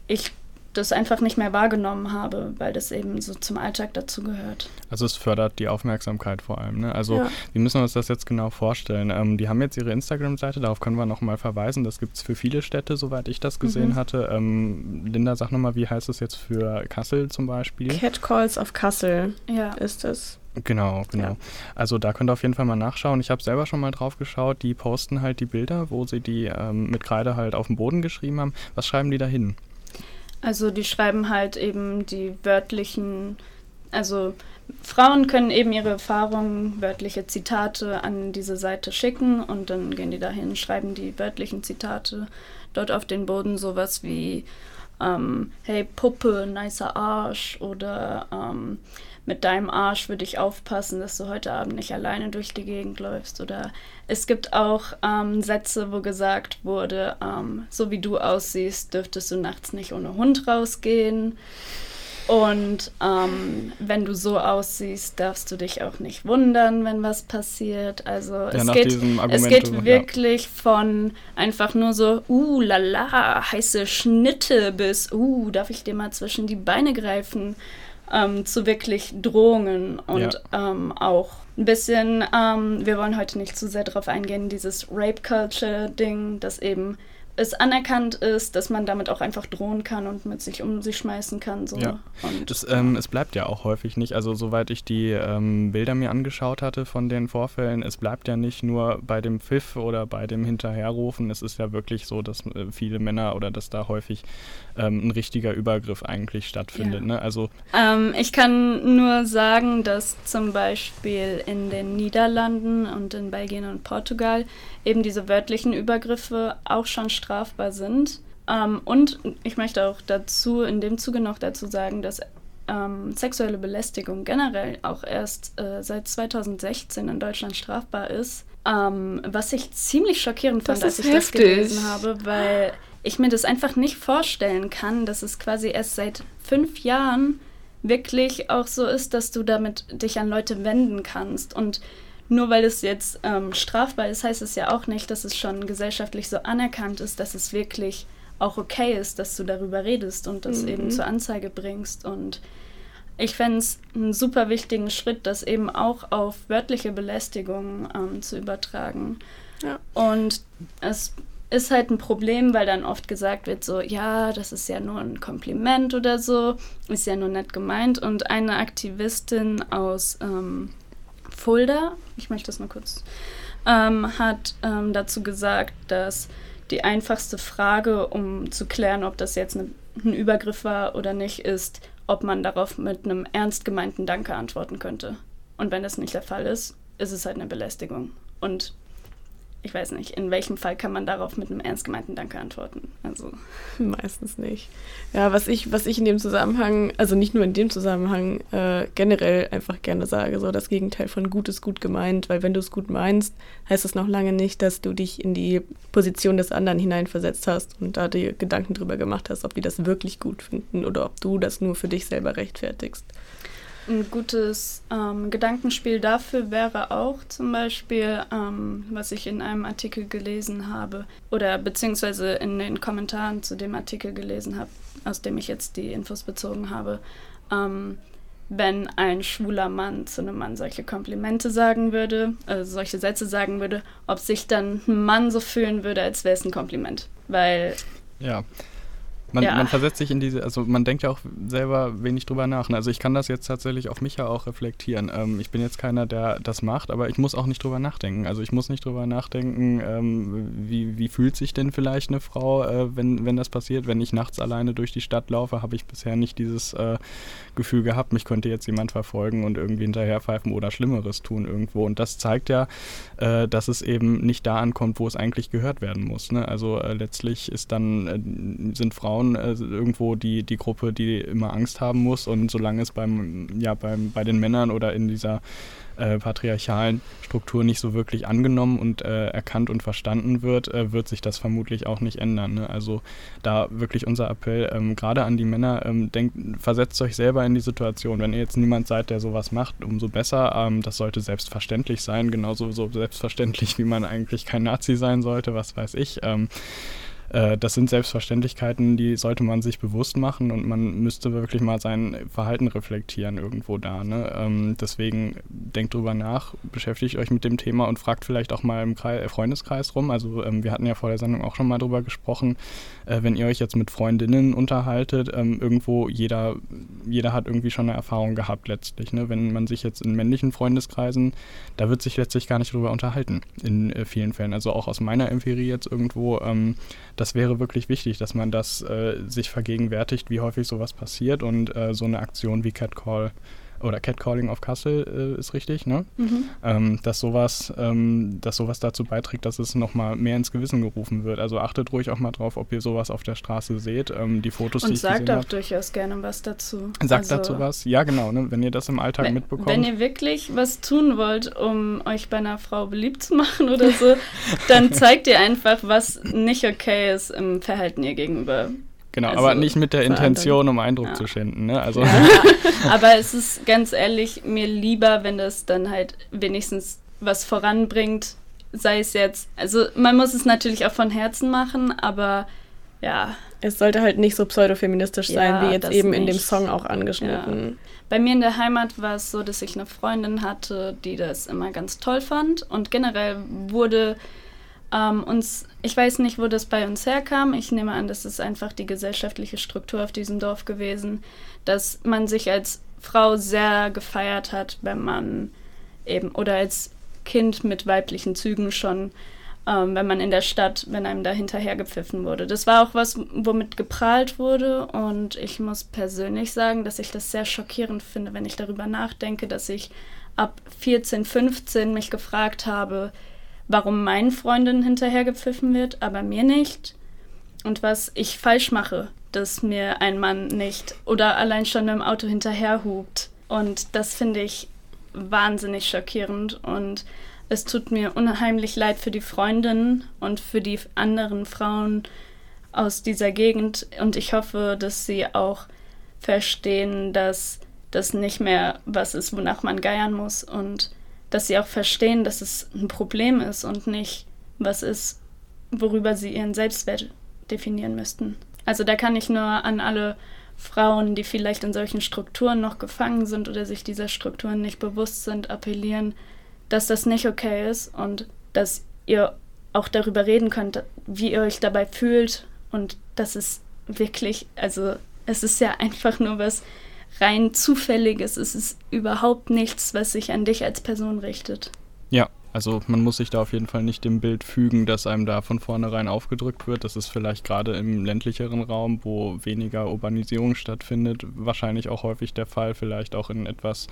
[SPEAKER 2] ich das einfach nicht mehr wahrgenommen habe, weil das eben so zum Alltag dazugehört.
[SPEAKER 1] Also es fördert die Aufmerksamkeit vor allem. Ne? Also ja. wie müssen wir uns das jetzt genau vorstellen? Ähm, die haben jetzt ihre Instagram-Seite, darauf können wir nochmal verweisen. Das gibt es für viele Städte, soweit ich das gesehen mhm. hatte. Ähm, Linda, sag nochmal, wie heißt es jetzt für Kassel zum Beispiel?
[SPEAKER 3] Catcalls of Kassel ja. ist es.
[SPEAKER 1] Genau, genau. Ja. Also da könnt ihr auf jeden Fall mal nachschauen. Ich habe selber schon mal drauf geschaut. Die posten halt die Bilder, wo sie die ähm, mit Kreide halt auf dem Boden geschrieben haben. Was schreiben die da hin?
[SPEAKER 2] Also die schreiben halt eben die wörtlichen, also Frauen können eben ihre Erfahrungen, wörtliche Zitate an diese Seite schicken und dann gehen die dahin, schreiben die wörtlichen Zitate dort auf den Boden sowas wie ähm, Hey Puppe, nicer Arsch oder ähm, mit deinem Arsch würde ich aufpassen, dass du heute Abend nicht alleine durch die Gegend läufst. Oder es gibt auch ähm, Sätze, wo gesagt wurde, ähm, so wie du aussiehst, dürftest du nachts nicht ohne Hund rausgehen. Und ähm, wenn du so aussiehst, darfst du dich auch nicht wundern, wenn was passiert. Also ja, es, geht, es geht wirklich ja. von einfach nur so, uh, lala, heiße Schnitte bis, uh, darf ich dir mal zwischen die Beine greifen? Ähm, zu wirklich Drohungen und ja. ähm, auch ein bisschen, ähm, wir wollen heute nicht zu sehr darauf eingehen, dieses Rape-Culture-Ding, das eben es anerkannt ist, dass man damit auch einfach drohen kann und mit sich um sich schmeißen kann. So.
[SPEAKER 1] Ja. Und, das, ähm, es bleibt ja auch häufig nicht, also soweit ich die ähm, Bilder mir angeschaut hatte von den Vorfällen, es bleibt ja nicht nur bei dem Pfiff oder bei dem Hinterherrufen, es ist ja wirklich so, dass äh, viele Männer oder dass da häufig ähm, ein richtiger Übergriff eigentlich stattfindet. Ja. Ne? Also,
[SPEAKER 2] ähm, ich kann nur sagen, dass zum Beispiel in den Niederlanden und in Belgien und Portugal eben diese wörtlichen Übergriffe auch schon strafbar sind. Ähm, und ich möchte auch dazu, in dem Zuge noch dazu sagen, dass ähm, sexuelle Belästigung generell auch erst äh, seit 2016 in Deutschland strafbar ist. Ähm, was ich ziemlich schockierend fand, als ich heftig. das gelesen habe, weil ich mir das einfach nicht vorstellen kann, dass es quasi erst seit fünf Jahren wirklich auch so ist, dass du damit dich an Leute wenden kannst. Und nur weil es jetzt ähm, strafbar ist, heißt es ja auch nicht, dass es schon gesellschaftlich so anerkannt ist, dass es wirklich auch okay ist, dass du darüber redest und das mhm. eben zur Anzeige bringst. Und ich fände es einen super wichtigen Schritt, das eben auch auf wörtliche Belästigung ähm, zu übertragen. Ja. Und es ist halt ein Problem, weil dann oft gesagt wird, so, ja, das ist ja nur ein Kompliment oder so, ist ja nur nett gemeint. Und eine Aktivistin aus ähm, Fulda, ich möchte das mal kurz, ähm, hat ähm, dazu gesagt, dass die einfachste Frage, um zu klären, ob das jetzt eine, ein Übergriff war oder nicht, ist, ob man darauf mit einem ernst gemeinten Danke antworten könnte. Und wenn das nicht der Fall ist, ist es halt eine Belästigung. Und ich weiß nicht, in welchem Fall kann man darauf mit einem ernst gemeinten Danke antworten? Also [laughs]
[SPEAKER 3] meistens nicht. Ja, was ich, was ich in dem Zusammenhang, also nicht nur in dem Zusammenhang, äh, generell einfach gerne sage, so das Gegenteil von gut ist gut gemeint, weil wenn du es gut meinst, heißt es noch lange nicht, dass du dich in die Position des anderen hineinversetzt hast und da dir Gedanken drüber gemacht hast, ob die das wirklich gut finden oder ob du das nur für dich selber rechtfertigst.
[SPEAKER 2] Ein gutes ähm, Gedankenspiel dafür wäre auch zum Beispiel, ähm, was ich in einem Artikel gelesen habe oder beziehungsweise in den Kommentaren zu dem Artikel gelesen habe, aus dem ich jetzt die Infos bezogen habe. Ähm, wenn ein schwuler Mann zu einem Mann solche Komplimente sagen würde, also solche Sätze sagen würde, ob sich dann ein Mann so fühlen würde, als wäre es ein Kompliment. Weil
[SPEAKER 1] ja. Man, ja. man, versetzt sich in diese, also man denkt ja auch selber wenig drüber nach. Ne? Also ich kann das jetzt tatsächlich auf mich ja auch reflektieren. Ähm, ich bin jetzt keiner, der das macht, aber ich muss auch nicht drüber nachdenken. Also ich muss nicht drüber nachdenken, ähm, wie, wie fühlt sich denn vielleicht eine Frau, äh, wenn, wenn das passiert. Wenn ich nachts alleine durch die Stadt laufe, habe ich bisher nicht dieses äh, Gefühl gehabt, mich könnte jetzt jemand verfolgen und irgendwie hinterherpfeifen oder Schlimmeres tun irgendwo. Und das zeigt ja, äh, dass es eben nicht da ankommt, wo es eigentlich gehört werden muss. Ne? Also äh, letztlich ist dann, äh, sind Frauen äh, irgendwo die, die Gruppe, die immer Angst haben muss. Und solange es beim, ja, beim, bei den Männern oder in dieser äh, patriarchalen Struktur nicht so wirklich angenommen und äh, erkannt und verstanden wird, äh, wird sich das vermutlich auch nicht ändern. Ne? Also da wirklich unser Appell, ähm, gerade an die Männer, ähm, denkt, versetzt euch selber in die Situation. Wenn ihr jetzt niemand seid, der sowas macht, umso besser. Ähm, das sollte selbstverständlich sein, genauso so selbstverständlich, wie man eigentlich kein Nazi sein sollte, was weiß ich. Äh, das sind Selbstverständlichkeiten, die sollte man sich bewusst machen und man müsste wirklich mal sein Verhalten reflektieren irgendwo da. Ne? Ähm, deswegen denkt drüber nach, beschäftigt euch mit dem Thema und fragt vielleicht auch mal im Kreis, äh, Freundeskreis rum. Also ähm, wir hatten ja vor der Sendung auch schon mal drüber gesprochen, äh, wenn ihr euch jetzt mit Freundinnen unterhaltet, ähm, irgendwo jeder, jeder hat irgendwie schon eine Erfahrung gehabt letztlich. Ne? Wenn man sich jetzt in männlichen Freundeskreisen, da wird sich letztlich gar nicht drüber unterhalten in äh, vielen Fällen. Also auch aus meiner Empirie jetzt irgendwo, ähm, das wäre wirklich wichtig, dass man das äh, sich vergegenwärtigt, wie häufig sowas passiert und äh, so eine Aktion wie Catcall oder Catcalling auf Kassel äh, ist richtig, ne? Mhm. Ähm, dass sowas, ähm, dass sowas dazu beiträgt, dass es nochmal mehr ins Gewissen gerufen wird. Also achtet ruhig auch mal drauf, ob ihr sowas auf der Straße seht. Ähm, die Fotos,
[SPEAKER 2] Und
[SPEAKER 1] die ich
[SPEAKER 2] sagt auch hab, durchaus gerne was dazu.
[SPEAKER 1] Sagt also, dazu was? Ja, genau, ne? wenn ihr das im Alltag wenn, mitbekommt.
[SPEAKER 2] Wenn ihr wirklich was tun wollt, um euch bei einer Frau beliebt zu machen oder so, dann [laughs] zeigt ihr einfach, was nicht okay ist im Verhalten ihr gegenüber.
[SPEAKER 1] Genau, also aber nicht mit der Intention, um Eindruck ja. zu schinden. Ne? Also
[SPEAKER 2] ja, [laughs] aber es ist ganz ehrlich mir lieber, wenn das dann halt wenigstens was voranbringt, sei es jetzt, also man muss es natürlich auch von Herzen machen, aber ja.
[SPEAKER 3] Es sollte halt nicht so pseudofeministisch sein, ja, wie jetzt eben nicht. in dem Song auch angeschnitten. Ja.
[SPEAKER 2] Bei mir in der Heimat war es so, dass ich eine Freundin hatte, die das immer ganz toll fand und generell wurde ähm, uns, ich weiß nicht, wo das bei uns herkam. Ich nehme an, das ist einfach die gesellschaftliche Struktur auf diesem Dorf gewesen, dass man sich als Frau sehr gefeiert hat, wenn man eben oder als Kind mit weiblichen Zügen schon, ähm, wenn man in der Stadt, wenn einem da hinterher gepfiffen wurde. Das war auch was, womit geprahlt wurde und ich muss persönlich sagen, dass ich das sehr schockierend finde, wenn ich darüber nachdenke, dass ich ab 14, 15 mich gefragt habe, warum meinen Freundinnen hinterhergepfiffen wird, aber mir nicht. Und was ich falsch mache, dass mir ein Mann nicht oder allein schon im Auto hinterherhupt. Und das finde ich wahnsinnig schockierend und es tut mir unheimlich leid für die Freundinnen und für die anderen Frauen aus dieser Gegend und ich hoffe, dass sie auch verstehen, dass das nicht mehr was ist, wonach man geiern muss und dass sie auch verstehen, dass es ein Problem ist und nicht was ist, worüber sie ihren Selbstwert definieren müssten. Also da kann ich nur an alle Frauen, die vielleicht in solchen Strukturen noch gefangen sind oder sich dieser Strukturen nicht bewusst sind, appellieren, dass das nicht okay ist und dass ihr auch darüber reden könnt, wie ihr euch dabei fühlt und dass es wirklich, also es ist ja [laughs] einfach nur was rein Zufälliges. Es ist überhaupt nichts, was sich an dich als Person richtet.
[SPEAKER 1] Ja, also man muss sich da auf jeden Fall nicht dem Bild fügen, das einem da von vornherein aufgedrückt wird. Das ist vielleicht gerade im ländlicheren Raum, wo weniger Urbanisierung stattfindet, wahrscheinlich auch häufig der Fall, vielleicht auch in etwas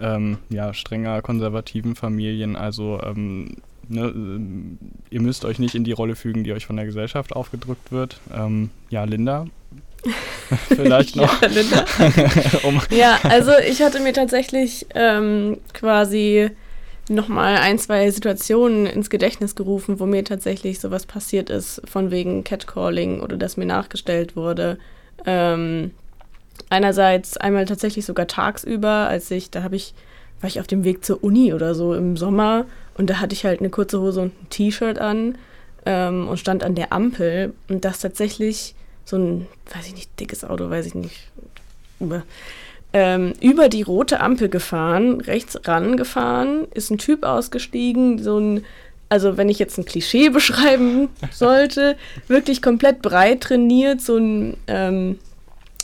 [SPEAKER 1] ähm, ja, strenger konservativen Familien. Also ähm, ne, ihr müsst euch nicht in die Rolle fügen, die euch von der Gesellschaft aufgedrückt wird. Ähm, ja, Linda, [laughs] vielleicht noch.
[SPEAKER 3] ja, [laughs] um ja, also ich hatte mir tatsächlich ähm, quasi nochmal ein, zwei Situationen ins Gedächtnis gerufen, wo mir tatsächlich sowas passiert ist, von wegen Catcalling oder dass mir nachgestellt wurde. Ähm, einerseits einmal tatsächlich sogar tagsüber, als ich, da habe ich, war ich auf dem Weg zur Uni oder so im Sommer und da hatte ich halt eine kurze Hose und ein T-Shirt an ähm, und stand an der Ampel und das tatsächlich so ein, weiß ich nicht, dickes Auto, weiß ich nicht, über, ähm, über die rote Ampel gefahren, rechts rangefahren, ist ein Typ ausgestiegen, so ein, also wenn ich jetzt ein Klischee [laughs] beschreiben sollte, wirklich komplett breit trainiert, so ein ähm,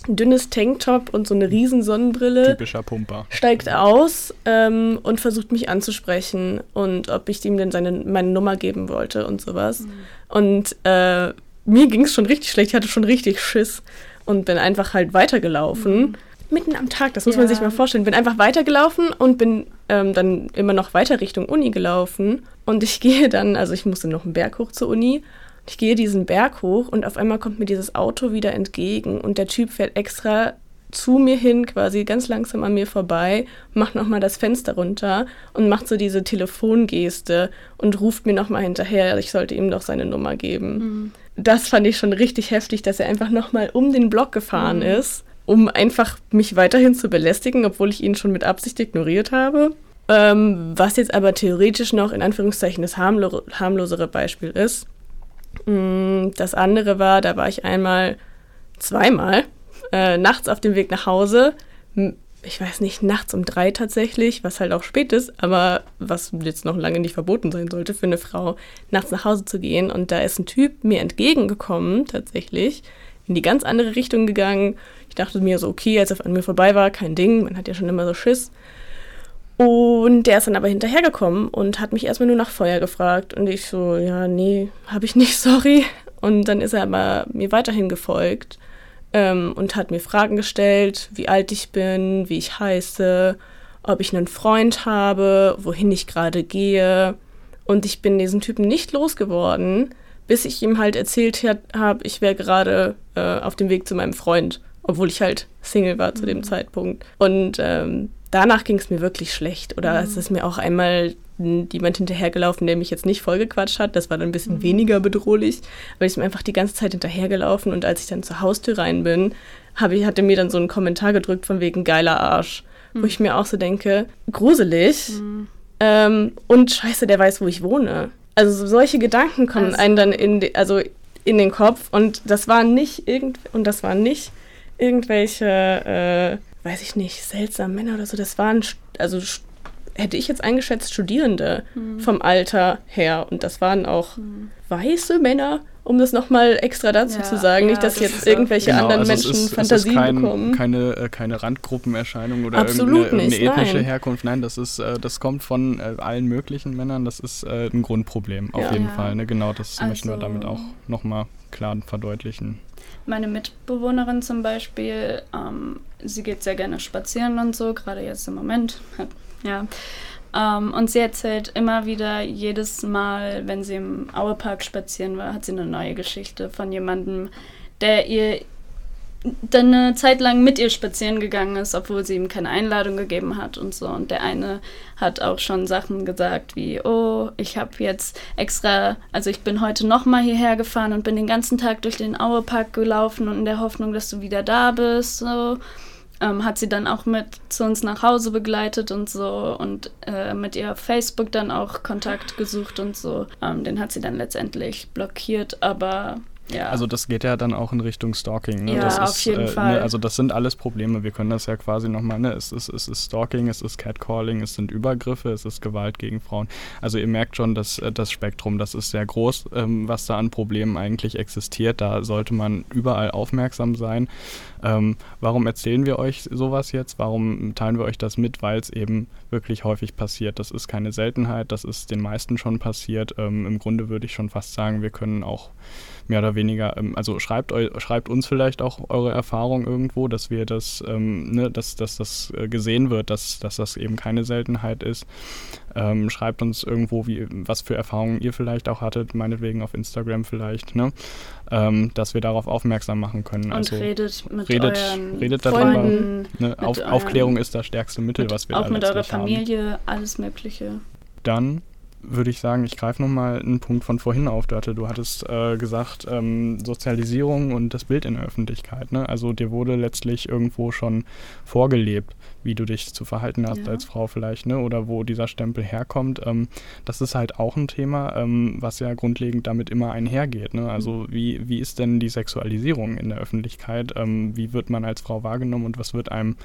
[SPEAKER 3] dünnes Tanktop und so eine riesen Sonnenbrille.
[SPEAKER 1] Typischer Pumper.
[SPEAKER 3] Steigt aus ähm, und versucht mich anzusprechen und ob ich ihm denn seine, meine Nummer geben wollte und sowas. Mhm. Und äh, mir ging es schon richtig schlecht, ich hatte schon richtig Schiss und bin einfach halt weitergelaufen. Mhm. Mitten am Tag, das muss ja. man sich mal vorstellen. Bin einfach weitergelaufen und bin ähm, dann immer noch weiter Richtung Uni gelaufen. Und ich [laughs] gehe dann, also ich musste noch einen Berg hoch zur Uni ich gehe diesen Berg hoch und auf einmal kommt mir dieses Auto wieder entgegen und der Typ fährt extra zu mir hin, quasi ganz langsam an mir vorbei, macht nochmal das Fenster runter und macht so diese Telefongeste und ruft mir nochmal hinterher, ich sollte ihm doch seine Nummer geben. Mhm. Das fand ich schon richtig heftig, dass er einfach nochmal um den Block gefahren mhm. ist, um einfach mich weiterhin zu belästigen, obwohl ich ihn schon mit Absicht ignoriert habe. Ähm, was jetzt aber theoretisch noch in Anführungszeichen das harmlo harmlosere Beispiel ist, Mm, das andere war, da war ich einmal, zweimal, äh, nachts auf dem Weg nach Hause. Ich weiß nicht, nachts um drei tatsächlich, was halt auch spät ist, aber was jetzt noch lange nicht verboten sein sollte für eine Frau, nachts nach Hause zu gehen. Und da ist ein Typ mir entgegengekommen, tatsächlich, in die ganz andere Richtung gegangen. Ich dachte mir so, okay, als er an mir vorbei war, kein Ding, man hat ja schon immer so Schiss. Und der ist dann aber hinterhergekommen und hat mich erstmal nur nach Feuer gefragt. Und ich so, ja, nee, habe ich nicht, [laughs] sorry. Und dann ist er aber mir weiterhin gefolgt ähm, und hat mir Fragen gestellt, wie alt ich bin, wie ich heiße, ob ich einen Freund habe, wohin ich gerade gehe. Und ich bin diesen Typen nicht losgeworden, bis ich ihm halt erzählt habe, ich wäre gerade äh, auf dem Weg zu meinem Freund, obwohl ich halt Single war zu dem mhm. Zeitpunkt. Und ähm, danach ging es mir wirklich schlecht. Oder mhm. es ist mir auch einmal jemand hinterhergelaufen, der mich jetzt nicht vollgequatscht hat. Das war dann ein bisschen mhm. weniger bedrohlich, weil ich mir einfach die ganze Zeit hinterhergelaufen und als ich dann zur Haustür rein bin, hab ich, hat er mir dann so einen Kommentar gedrückt von wegen geiler Arsch. Mhm. Wo ich mir auch so denke, gruselig. Mhm. Ähm, und scheiße, der weiß, wo ich wohne. Also solche Gedanken kommen also. einem dann in, de, also in den Kopf und das waren nicht irgend und das waren nicht irgendwelche äh, weiß ich nicht, seltsame Männer oder so. Das waren, also hätte ich jetzt eingeschätzt, Studierende mhm. vom Alter her. Und das waren auch mhm. weiße Männer, um das nochmal extra dazu ja, zu sagen. Ja, nicht, dass das jetzt irgendwelche genau, anderen also Menschen ist, Fantasien kein, bekommen.
[SPEAKER 1] Keine, äh, keine Randgruppenerscheinung oder
[SPEAKER 3] Absolut
[SPEAKER 1] irgendeine,
[SPEAKER 3] nicht,
[SPEAKER 1] irgendeine ethnische nein. Herkunft. Nein, das ist, äh, das kommt von äh, allen möglichen Männern. Das ist ein Grundproblem, auf ja. jeden Fall. Ne? Genau, das also, möchten wir damit auch nochmal klar verdeutlichen.
[SPEAKER 2] Meine Mitbewohnerin zum Beispiel, ähm, sie geht sehr gerne spazieren und so, gerade jetzt im Moment. Ja. Ähm, und sie erzählt immer wieder, jedes Mal, wenn sie im Auepark spazieren war, hat sie eine neue Geschichte von jemandem, der ihr dann eine Zeit lang mit ihr spazieren gegangen ist, obwohl sie ihm keine Einladung gegeben hat und so. Und der eine hat auch schon Sachen gesagt wie, oh, ich habe jetzt extra, also ich bin heute nochmal hierher gefahren und bin den ganzen Tag durch den Auepark gelaufen und in der Hoffnung, dass du wieder da bist. So. Ähm, hat sie dann auch mit zu uns nach Hause begleitet und so und äh, mit ihr auf Facebook dann auch Kontakt gesucht und so. Ähm, den hat sie dann letztendlich blockiert, aber ja.
[SPEAKER 1] Also das geht ja dann auch in Richtung Stalking. Ne?
[SPEAKER 2] Ja,
[SPEAKER 1] das
[SPEAKER 2] auf jeden
[SPEAKER 1] äh, ne,
[SPEAKER 2] Fall.
[SPEAKER 1] Ne, also das sind alles Probleme. Wir können das ja quasi nochmal, ne? es, ist, es ist Stalking, es ist Catcalling, es sind Übergriffe, es ist Gewalt gegen Frauen. Also ihr merkt schon, dass äh, das Spektrum, das ist sehr groß, ähm, was da an Problemen eigentlich existiert. Da sollte man überall aufmerksam sein. Ähm, warum erzählen wir euch sowas jetzt? Warum teilen wir euch das mit? Weil es eben wirklich häufig passiert. Das ist keine Seltenheit, das ist den meisten schon passiert. Ähm, Im Grunde würde ich schon fast sagen, wir können auch mehr oder weniger, ähm, also schreibt, eu, schreibt uns vielleicht auch eure Erfahrung irgendwo, dass wir das, ähm, ne, dass, dass das äh, gesehen wird, dass, dass das eben keine Seltenheit ist. Ähm, schreibt uns irgendwo, wie, was für Erfahrungen ihr vielleicht auch hattet, meinetwegen auf Instagram vielleicht, ne? Ähm, dass wir darauf aufmerksam machen können.
[SPEAKER 2] Und
[SPEAKER 1] also
[SPEAKER 2] redet mit
[SPEAKER 1] redet,
[SPEAKER 2] euren
[SPEAKER 1] redet
[SPEAKER 2] Freunden,
[SPEAKER 1] darüber. Ne? Auf, Aufklärung ist das stärkste Mittel,
[SPEAKER 2] mit,
[SPEAKER 1] was wir
[SPEAKER 2] auch
[SPEAKER 1] da
[SPEAKER 2] mit eurer
[SPEAKER 1] letztlich haben.
[SPEAKER 2] Familie, alles Mögliche.
[SPEAKER 1] Dann würde ich sagen, ich greife nochmal einen Punkt von vorhin auf, Dörte. Du hattest äh, gesagt, ähm, Sozialisierung und das Bild in der Öffentlichkeit. Ne? Also dir wurde letztlich irgendwo schon vorgelebt, wie du dich zu verhalten hast
[SPEAKER 2] Ja.
[SPEAKER 1] als Frau vielleicht, ne? oder wo dieser Stempel herkommt. Ähm, das ist halt auch ein Thema, ähm, was ja grundlegend damit immer einhergeht. Ne? Also wie, wie ist denn die Sexualisierung in der Öffentlichkeit? Ähm, wie wird man als Frau wahrgenommen und was wird einem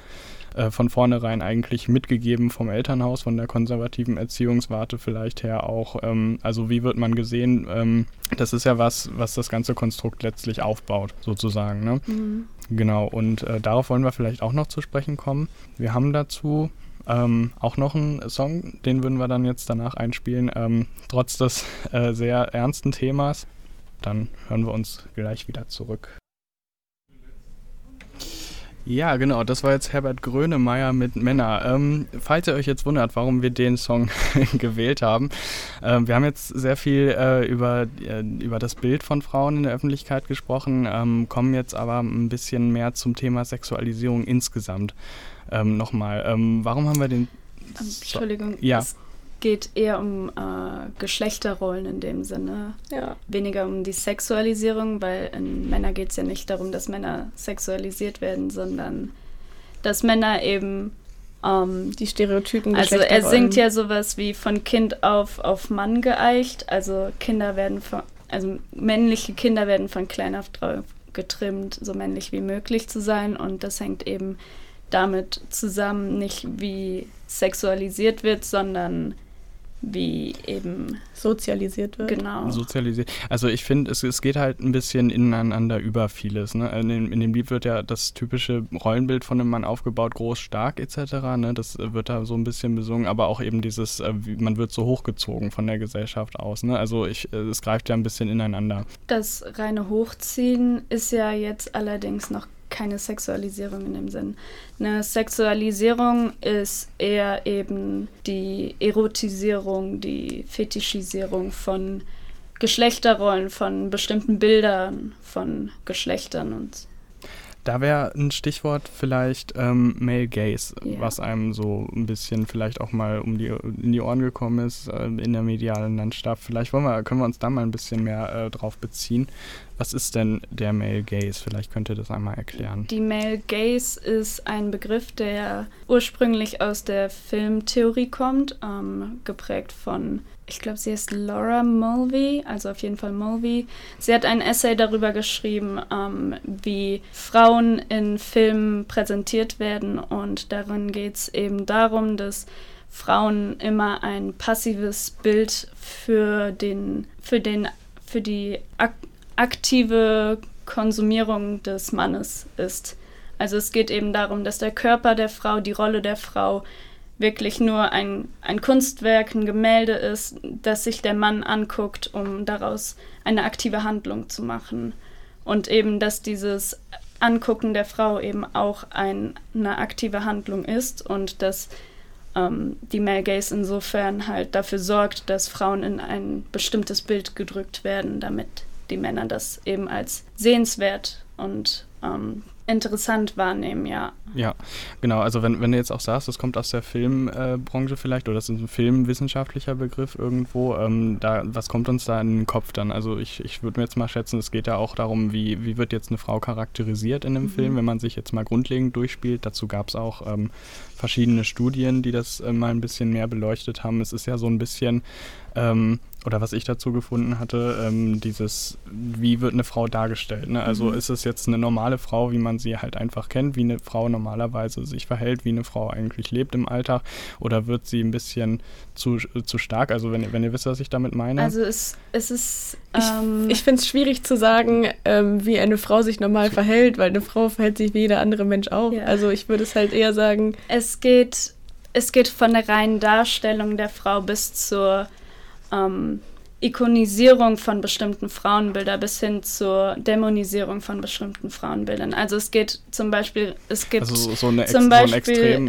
[SPEAKER 1] äh, von vornherein eigentlich mitgegeben vom Elternhaus, von der konservativen Erziehungswarte vielleicht her auch. Ähm, also wie wird man gesehen? Ähm, das ist ja was, was das ganze Konstrukt letztlich aufbaut, sozusagen. Ne?
[SPEAKER 2] Mhm.
[SPEAKER 1] Genau, und äh, darauf wollen wir vielleicht auch noch zu sprechen kommen. Wir haben dazu ähm, auch noch einen Song, den würden wir dann jetzt danach einspielen, ähm, trotz des äh, sehr ernsten Themas. Dann hören wir uns gleich wieder zurück. Ja, genau, das war jetzt Herbert Grönemeyer mit Männer. Ähm, falls ihr euch jetzt wundert, warum wir den Song [laughs] gewählt haben, ähm, wir haben jetzt sehr viel äh, über, äh, über das Bild von Frauen in der Öffentlichkeit gesprochen, ähm, kommen jetzt aber ein bisschen mehr zum Thema Sexualisierung insgesamt. Ähm, Nochmal, ähm, warum haben wir den...
[SPEAKER 2] Ähm, Entschuldigung,
[SPEAKER 1] Ja.
[SPEAKER 2] es geht eher um äh, Geschlechterrollen in dem Sinne.
[SPEAKER 3] Ja.
[SPEAKER 2] Weniger um die Sexualisierung, weil in Männer geht es ja nicht darum, dass Männer sexualisiert werden, sondern dass Männer eben ähm,
[SPEAKER 3] Die Stereotypen
[SPEAKER 2] Also er singt ja sowas wie von Kind auf auf Mann geeicht. Also Kinder werden von, also männliche Kinder werden von klein auf drauf getrimmt, so männlich wie möglich zu sein. Und das hängt eben damit zusammen, nicht wie sexualisiert wird, sondern wie eben
[SPEAKER 3] sozialisiert wird.
[SPEAKER 2] genau.
[SPEAKER 1] sozialisiert. Also ich finde, es, es geht halt ein bisschen ineinander über vieles. Ne? In, dem, in dem Lied wird ja das typische Rollenbild von einem Mann aufgebaut, groß, stark etc. Ne? Das äh, wird da so ein bisschen besungen, aber auch eben dieses, äh, man wird so hochgezogen von der Gesellschaft aus. Ne? Also ich, äh, es greift ja ein bisschen ineinander.
[SPEAKER 2] Das reine Hochziehen ist ja jetzt allerdings noch keine Sexualisierung in dem Sinn. Eine Sexualisierung ist eher eben die Erotisierung, die Fetischisierung von Geschlechterrollen, von bestimmten Bildern, von Geschlechtern und
[SPEAKER 1] Da wäre ein Stichwort vielleicht ähm, Male Gaze,
[SPEAKER 2] Ja.
[SPEAKER 1] was einem so ein bisschen vielleicht auch mal um die, in die Ohren gekommen ist äh, in der medialen Landschaft. Vielleicht wollen wir, können wir uns da mal ein bisschen mehr äh, drauf beziehen. Was ist denn der Male Gaze? Vielleicht könnt ihr das einmal erklären.
[SPEAKER 2] Die Male Gaze ist ein Begriff, der ursprünglich aus der Filmtheorie kommt, ähm, geprägt von, ich glaube, sie heißt Laura Mulvey, also auf jeden Fall Mulvey. Sie hat ein Essay darüber geschrieben, ähm, wie Frauen in Filmen präsentiert werden und darin geht es eben darum, dass Frauen immer ein passives Bild für den, für den, für die ak aktive Konsumierung des Mannes ist. Also es geht eben darum, dass der Körper der Frau, die Rolle der Frau wirklich nur ein, ein Kunstwerk, ein Gemälde ist, das sich der Mann anguckt, um daraus eine aktive Handlung zu machen. Und eben, dass dieses Angucken der Frau eben auch ein, eine aktive Handlung ist und dass ähm, die Male Gaze insofern halt dafür sorgt, dass Frauen in ein bestimmtes Bild gedrückt werden, damit die Männer das eben als sehenswert und ähm, interessant wahrnehmen, ja.
[SPEAKER 1] Ja, genau. Also wenn, wenn du jetzt auch sagst, das kommt aus der Filmbranche vielleicht oder das ist ein filmwissenschaftlicher Begriff irgendwo, ähm, da, was kommt uns da in den Kopf dann? Also ich, ich würde mir jetzt mal schätzen, es geht ja auch darum, wie, wie wird jetzt eine Frau charakterisiert in einem
[SPEAKER 2] Mhm.
[SPEAKER 1] Film, wenn man sich jetzt mal grundlegend durchspielt. Dazu gab es auch ähm, verschiedene Studien, die das äh, mal ein bisschen mehr beleuchtet haben. Es ist ja so ein bisschen, ähm, oder was ich dazu gefunden hatte, ähm, dieses, wie wird eine Frau dargestellt? Ne? Also
[SPEAKER 2] Mhm.
[SPEAKER 1] ist es jetzt eine normale Frau, wie man sie halt einfach kennt, wie eine Frau normalerweise sich verhält, wie eine Frau eigentlich lebt im Alltag, oder wird sie ein bisschen zu, zu stark? Also wenn, ihr- wenn ihr wisst, was ich damit meine.
[SPEAKER 2] Also es, es ist...
[SPEAKER 3] Ich,
[SPEAKER 2] ähm,
[SPEAKER 3] ich finde es schwierig zu sagen, ähm, wie eine Frau sich normal verhält, weil eine Frau verhält sich wie jeder andere Mensch auch.
[SPEAKER 2] Ja.
[SPEAKER 3] Also ich würde es halt eher sagen,
[SPEAKER 2] Es geht, es geht von der reinen Darstellung der Frau bis zur ähm, Ikonisierung von bestimmten Frauenbildern bis hin zur Dämonisierung von bestimmten Frauenbildern. Also es geht zum Beispiel, es gibt
[SPEAKER 1] also so eine
[SPEAKER 2] zum Beispiel
[SPEAKER 1] so
[SPEAKER 2] in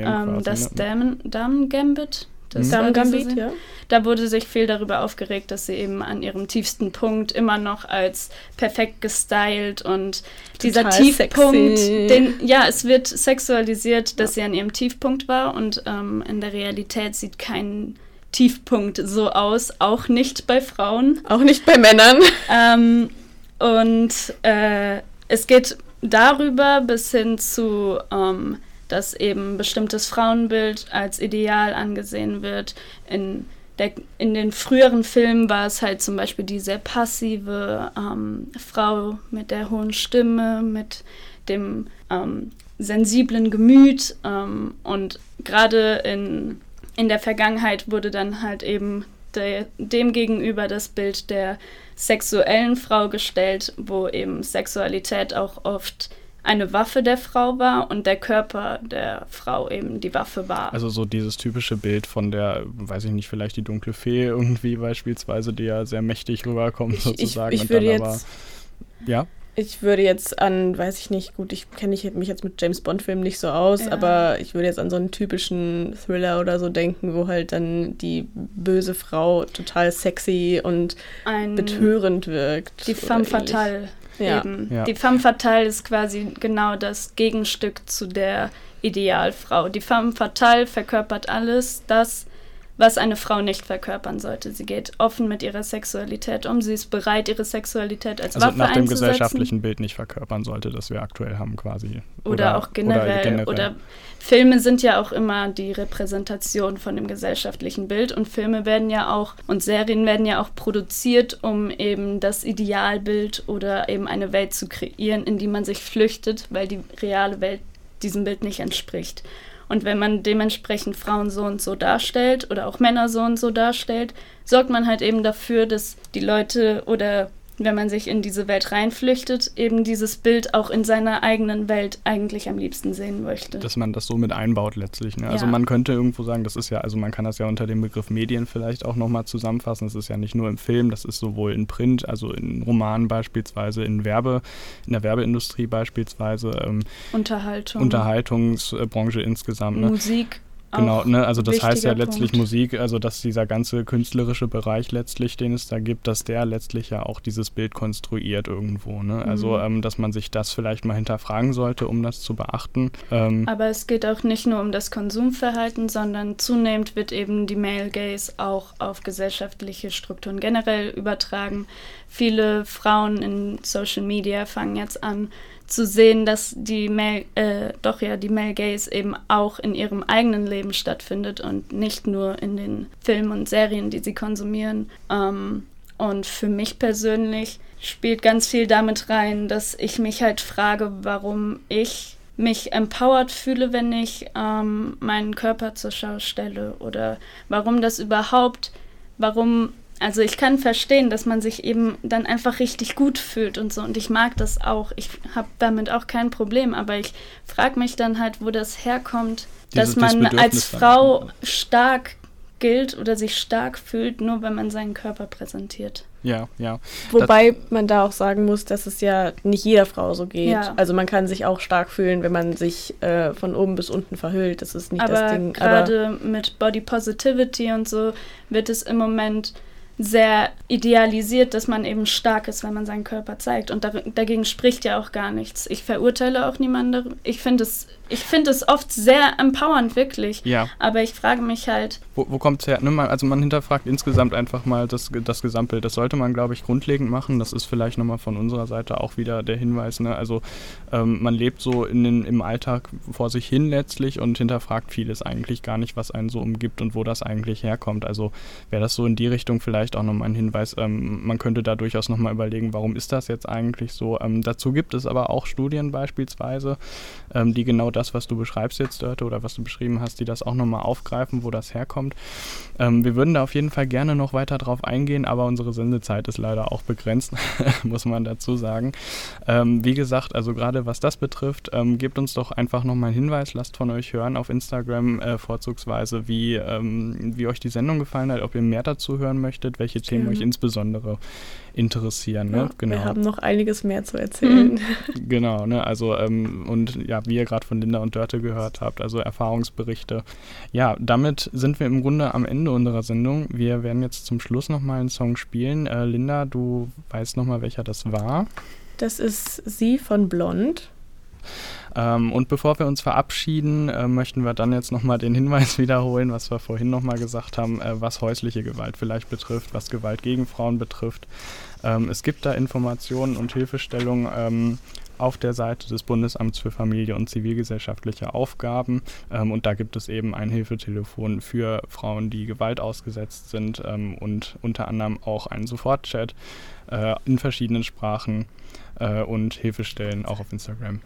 [SPEAKER 2] ähm, das ne? Damen Gambit,
[SPEAKER 3] das mhm. Gambit, ja.
[SPEAKER 2] Da wurde sich viel darüber aufgeregt, dass sie eben an ihrem tiefsten Punkt immer noch als perfekt gestylt und Total dieser Tiefpunkt, den, ja, es wird sexualisiert, dass ja. sie an ihrem Tiefpunkt war und ähm, in der Realität sieht kein Tiefpunkt so aus, auch nicht bei Frauen.
[SPEAKER 3] Auch nicht bei Männern.
[SPEAKER 2] Ähm, und äh, es geht darüber bis hin zu ähm, dass eben bestimmtes Frauenbild als ideal angesehen wird. In, der, in den früheren Filmen war es halt zum Beispiel die sehr passive ähm, Frau mit der hohen Stimme, mit dem ähm, sensiblen Gemüt. Ähm, und gerade in, in der Vergangenheit wurde dann halt eben der, dem gegenüber das Bild der sexuellen Frau gestellt, wo eben Sexualität auch oft eine Waffe der Frau war und der Körper der Frau eben die Waffe war.
[SPEAKER 1] Also so dieses typische Bild von der, weiß ich nicht, vielleicht die dunkle Fee irgendwie beispielsweise, die ja sehr mächtig rüberkommt sozusagen.
[SPEAKER 3] Ich, ich, ich würde jetzt, aber, ja? Ich würde jetzt an, weiß ich nicht, gut, ich kenne mich jetzt mit James Bond-Filmen nicht so aus, ja. aber ich würde jetzt an so einen typischen Thriller oder so denken, wo halt dann die böse Frau total sexy und Ein, betörend wirkt.
[SPEAKER 2] Die femme fatale. Ja. Eben. Ja. Die femme fatale ist quasi genau das Gegenstück zu der Idealfrau. Die femme fatale verkörpert alles das, was eine Frau nicht verkörpern sollte. Sie geht offen mit ihrer Sexualität um, sie ist bereit, ihre Sexualität als also Waffe
[SPEAKER 1] nach dem gesellschaftlichen Bild nicht verkörpern sollte, das wir aktuell haben quasi.
[SPEAKER 2] Oder, oder auch generell, oder generell. Oder Filme sind ja auch immer die Repräsentation von dem gesellschaftlichen Bild und Filme werden ja auch und Serien werden ja auch produziert, um eben das Idealbild oder eben eine Welt zu kreieren, in die man sich flüchtet, weil die reale Welt diesem Bild nicht entspricht. Und wenn man dementsprechend Frauen so und so darstellt oder auch Männer so und so darstellt, sorgt man halt eben dafür, dass die Leute oder wenn man sich in diese Welt reinflüchtet, eben dieses Bild auch in seiner eigenen Welt eigentlich am liebsten sehen möchte.
[SPEAKER 1] Dass man das so mit einbaut letztlich. Ne? Also ja. man könnte irgendwo sagen, das ist ja, also man kann das ja unter dem Begriff Medien vielleicht auch nochmal zusammenfassen. Das ist ja nicht nur im Film, das ist sowohl in Print, also in Romanen beispielsweise, in Werbe, in der Werbeindustrie beispielsweise. Ähm,
[SPEAKER 2] Unterhaltung.
[SPEAKER 1] Unterhaltungsbranche insgesamt.
[SPEAKER 2] Ne? Musik.
[SPEAKER 1] Genau, ne? also das heißt ja letztlich Punkt. Musik, also dass dieser ganze künstlerische Bereich letztlich, den es da gibt, dass der letztlich ja auch dieses Bild konstruiert irgendwo. Ne? Also, mhm. Also ähm, dass man sich das vielleicht mal hinterfragen sollte, um das zu beachten.
[SPEAKER 2] Ähm, Aber es geht auch nicht nur um das Konsumverhalten, sondern zunehmend wird eben die Male Gaze auch auf gesellschaftliche Strukturen generell übertragen. Viele Frauen in Social Media fangen jetzt an, zu sehen, dass die Male, äh, doch ja die Male Gaze eben auch in ihrem eigenen Leben stattfindet und nicht nur in den Filmen und Serien, die sie konsumieren. Ähm, und für mich persönlich spielt ganz viel damit rein, dass ich mich halt frage, warum ich mich empowered fühle, wenn ich ähm, meinen Körper zur Schau stelle oder warum das überhaupt, warum also ich kann verstehen, dass man sich eben dann einfach richtig gut fühlt und so. Und ich mag das auch. Ich habe damit auch kein Problem. Aber ich frage mich dann halt, wo das herkommt, Dieses, dass man als Frau stark gilt oder sich stark fühlt, nur wenn man seinen Körper präsentiert.
[SPEAKER 1] Ja, ja.
[SPEAKER 3] Wobei das man da auch sagen muss, dass es ja nicht jeder Frau so geht. Ja. Also man kann sich auch stark fühlen, wenn man sich äh, von oben bis unten verhüllt. Das ist nicht
[SPEAKER 2] aber
[SPEAKER 3] das Ding.
[SPEAKER 2] Gerade mit Body Positivity und so wird es im Moment sehr idealisiert, dass man eben stark ist, wenn man seinen Körper zeigt. Und da, dagegen spricht ja auch gar nichts. Ich verurteile auch niemanden. Ich finde es ich finde es oft sehr empowernd, wirklich.
[SPEAKER 1] Ja.
[SPEAKER 2] Aber ich frage mich halt.
[SPEAKER 1] Wo, wo kommt es her? Also man hinterfragt insgesamt einfach mal das, das Gesamtbild. Das sollte man, glaube ich, grundlegend machen. Das ist vielleicht nochmal von unserer Seite auch wieder der Hinweis. Ne? Also ähm, man lebt so in den, im Alltag vor sich hin letztlich und hinterfragt vieles eigentlich gar nicht, was einen so umgibt und wo das eigentlich herkommt. Also wäre das so in die Richtung vielleicht auch nochmal ein Hinweis. Ähm, man könnte da durchaus nochmal überlegen, warum ist das jetzt eigentlich so? Ähm, dazu gibt es aber auch Studien beispielsweise, ähm, die genau das was du beschreibst jetzt, Dörte, oder was du beschrieben hast, die das auch nochmal aufgreifen, wo das herkommt. Ähm, wir würden da auf jeden Fall gerne noch weiter drauf eingehen, aber unsere Sendezeit ist leider auch begrenzt, [laughs] muss man dazu sagen. Ähm, wie gesagt, also gerade was das betrifft, gebt uns doch einfach nochmal einen Hinweis, lasst von euch hören auf Instagram äh, vorzugsweise, wie, wie euch die Sendung gefallen hat, ob ihr mehr dazu hören möchtet. Findet, welche Themen
[SPEAKER 3] Gerne.
[SPEAKER 1] euch insbesondere interessieren. Ne?
[SPEAKER 3] Ja,
[SPEAKER 1] genau.
[SPEAKER 3] Wir haben noch einiges mehr zu erzählen. [laughs]
[SPEAKER 1] Genau, ne, also ähm, und ja, wie ihr gerade von Linda und Dörte gehört habt, also Erfahrungsberichte. Ja, damit sind wir im Grunde am Ende unserer Sendung. Wir werden jetzt zum Schluss nochmal einen Song spielen. Äh, Linda, du weißt nochmal, welcher das war.
[SPEAKER 3] Das ist sie von Blond.
[SPEAKER 1] Ähm, und bevor wir uns verabschieden, äh, möchten wir dann jetzt nochmal den Hinweis [laughs] wiederholen, was wir vorhin nochmal gesagt haben, äh, was häusliche Gewalt vielleicht betrifft, was Gewalt gegen Frauen betrifft. Ähm, es gibt da Informationen und Hilfestellungen ähm, auf der Seite des Bundesamts für Familie und zivilgesellschaftliche Aufgaben. Ähm, und da gibt es eben ein Hilfetelefon für Frauen, die Gewalt ausgesetzt sind ähm, und unter anderem auch einen Sofortchat äh, in verschiedenen Sprachen äh, und Hilfestellen auch auf Instagram.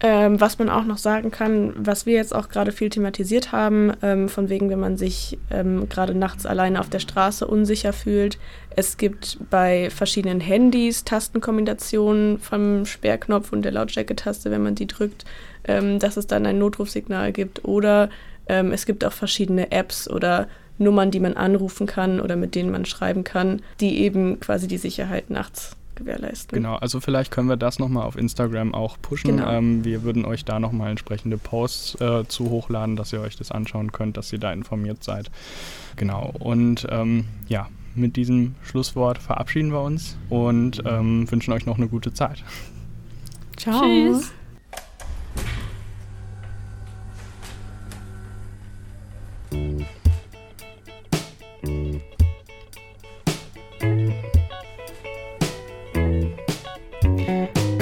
[SPEAKER 3] Ähm, was man auch noch sagen kann, was wir jetzt auch gerade viel thematisiert haben, ähm, von wegen, wenn man sich ähm, gerade nachts alleine auf der Straße unsicher fühlt. Es gibt bei verschiedenen Handys Tastenkombinationen vom Sperrknopf und der Lautstärke-Taste, wenn man die drückt, ähm, dass es dann ein Notrufsignal gibt. Oder ähm, es gibt auch verschiedene Apps oder Nummern, die man anrufen kann oder mit denen man schreiben kann, die eben quasi die Sicherheit nachts gewährleisten.
[SPEAKER 1] Genau, also vielleicht können wir das nochmal auf Instagram auch pushen.
[SPEAKER 3] Genau.
[SPEAKER 1] Ähm, wir würden euch da nochmal entsprechende Posts äh, zu hochladen, dass ihr euch das anschauen könnt, dass ihr da informiert seid. Genau, und ähm, ja, mit diesem Schlusswort verabschieden wir uns und ähm, wünschen euch noch eine gute Zeit.
[SPEAKER 3] Ciao.
[SPEAKER 2] Tschüss.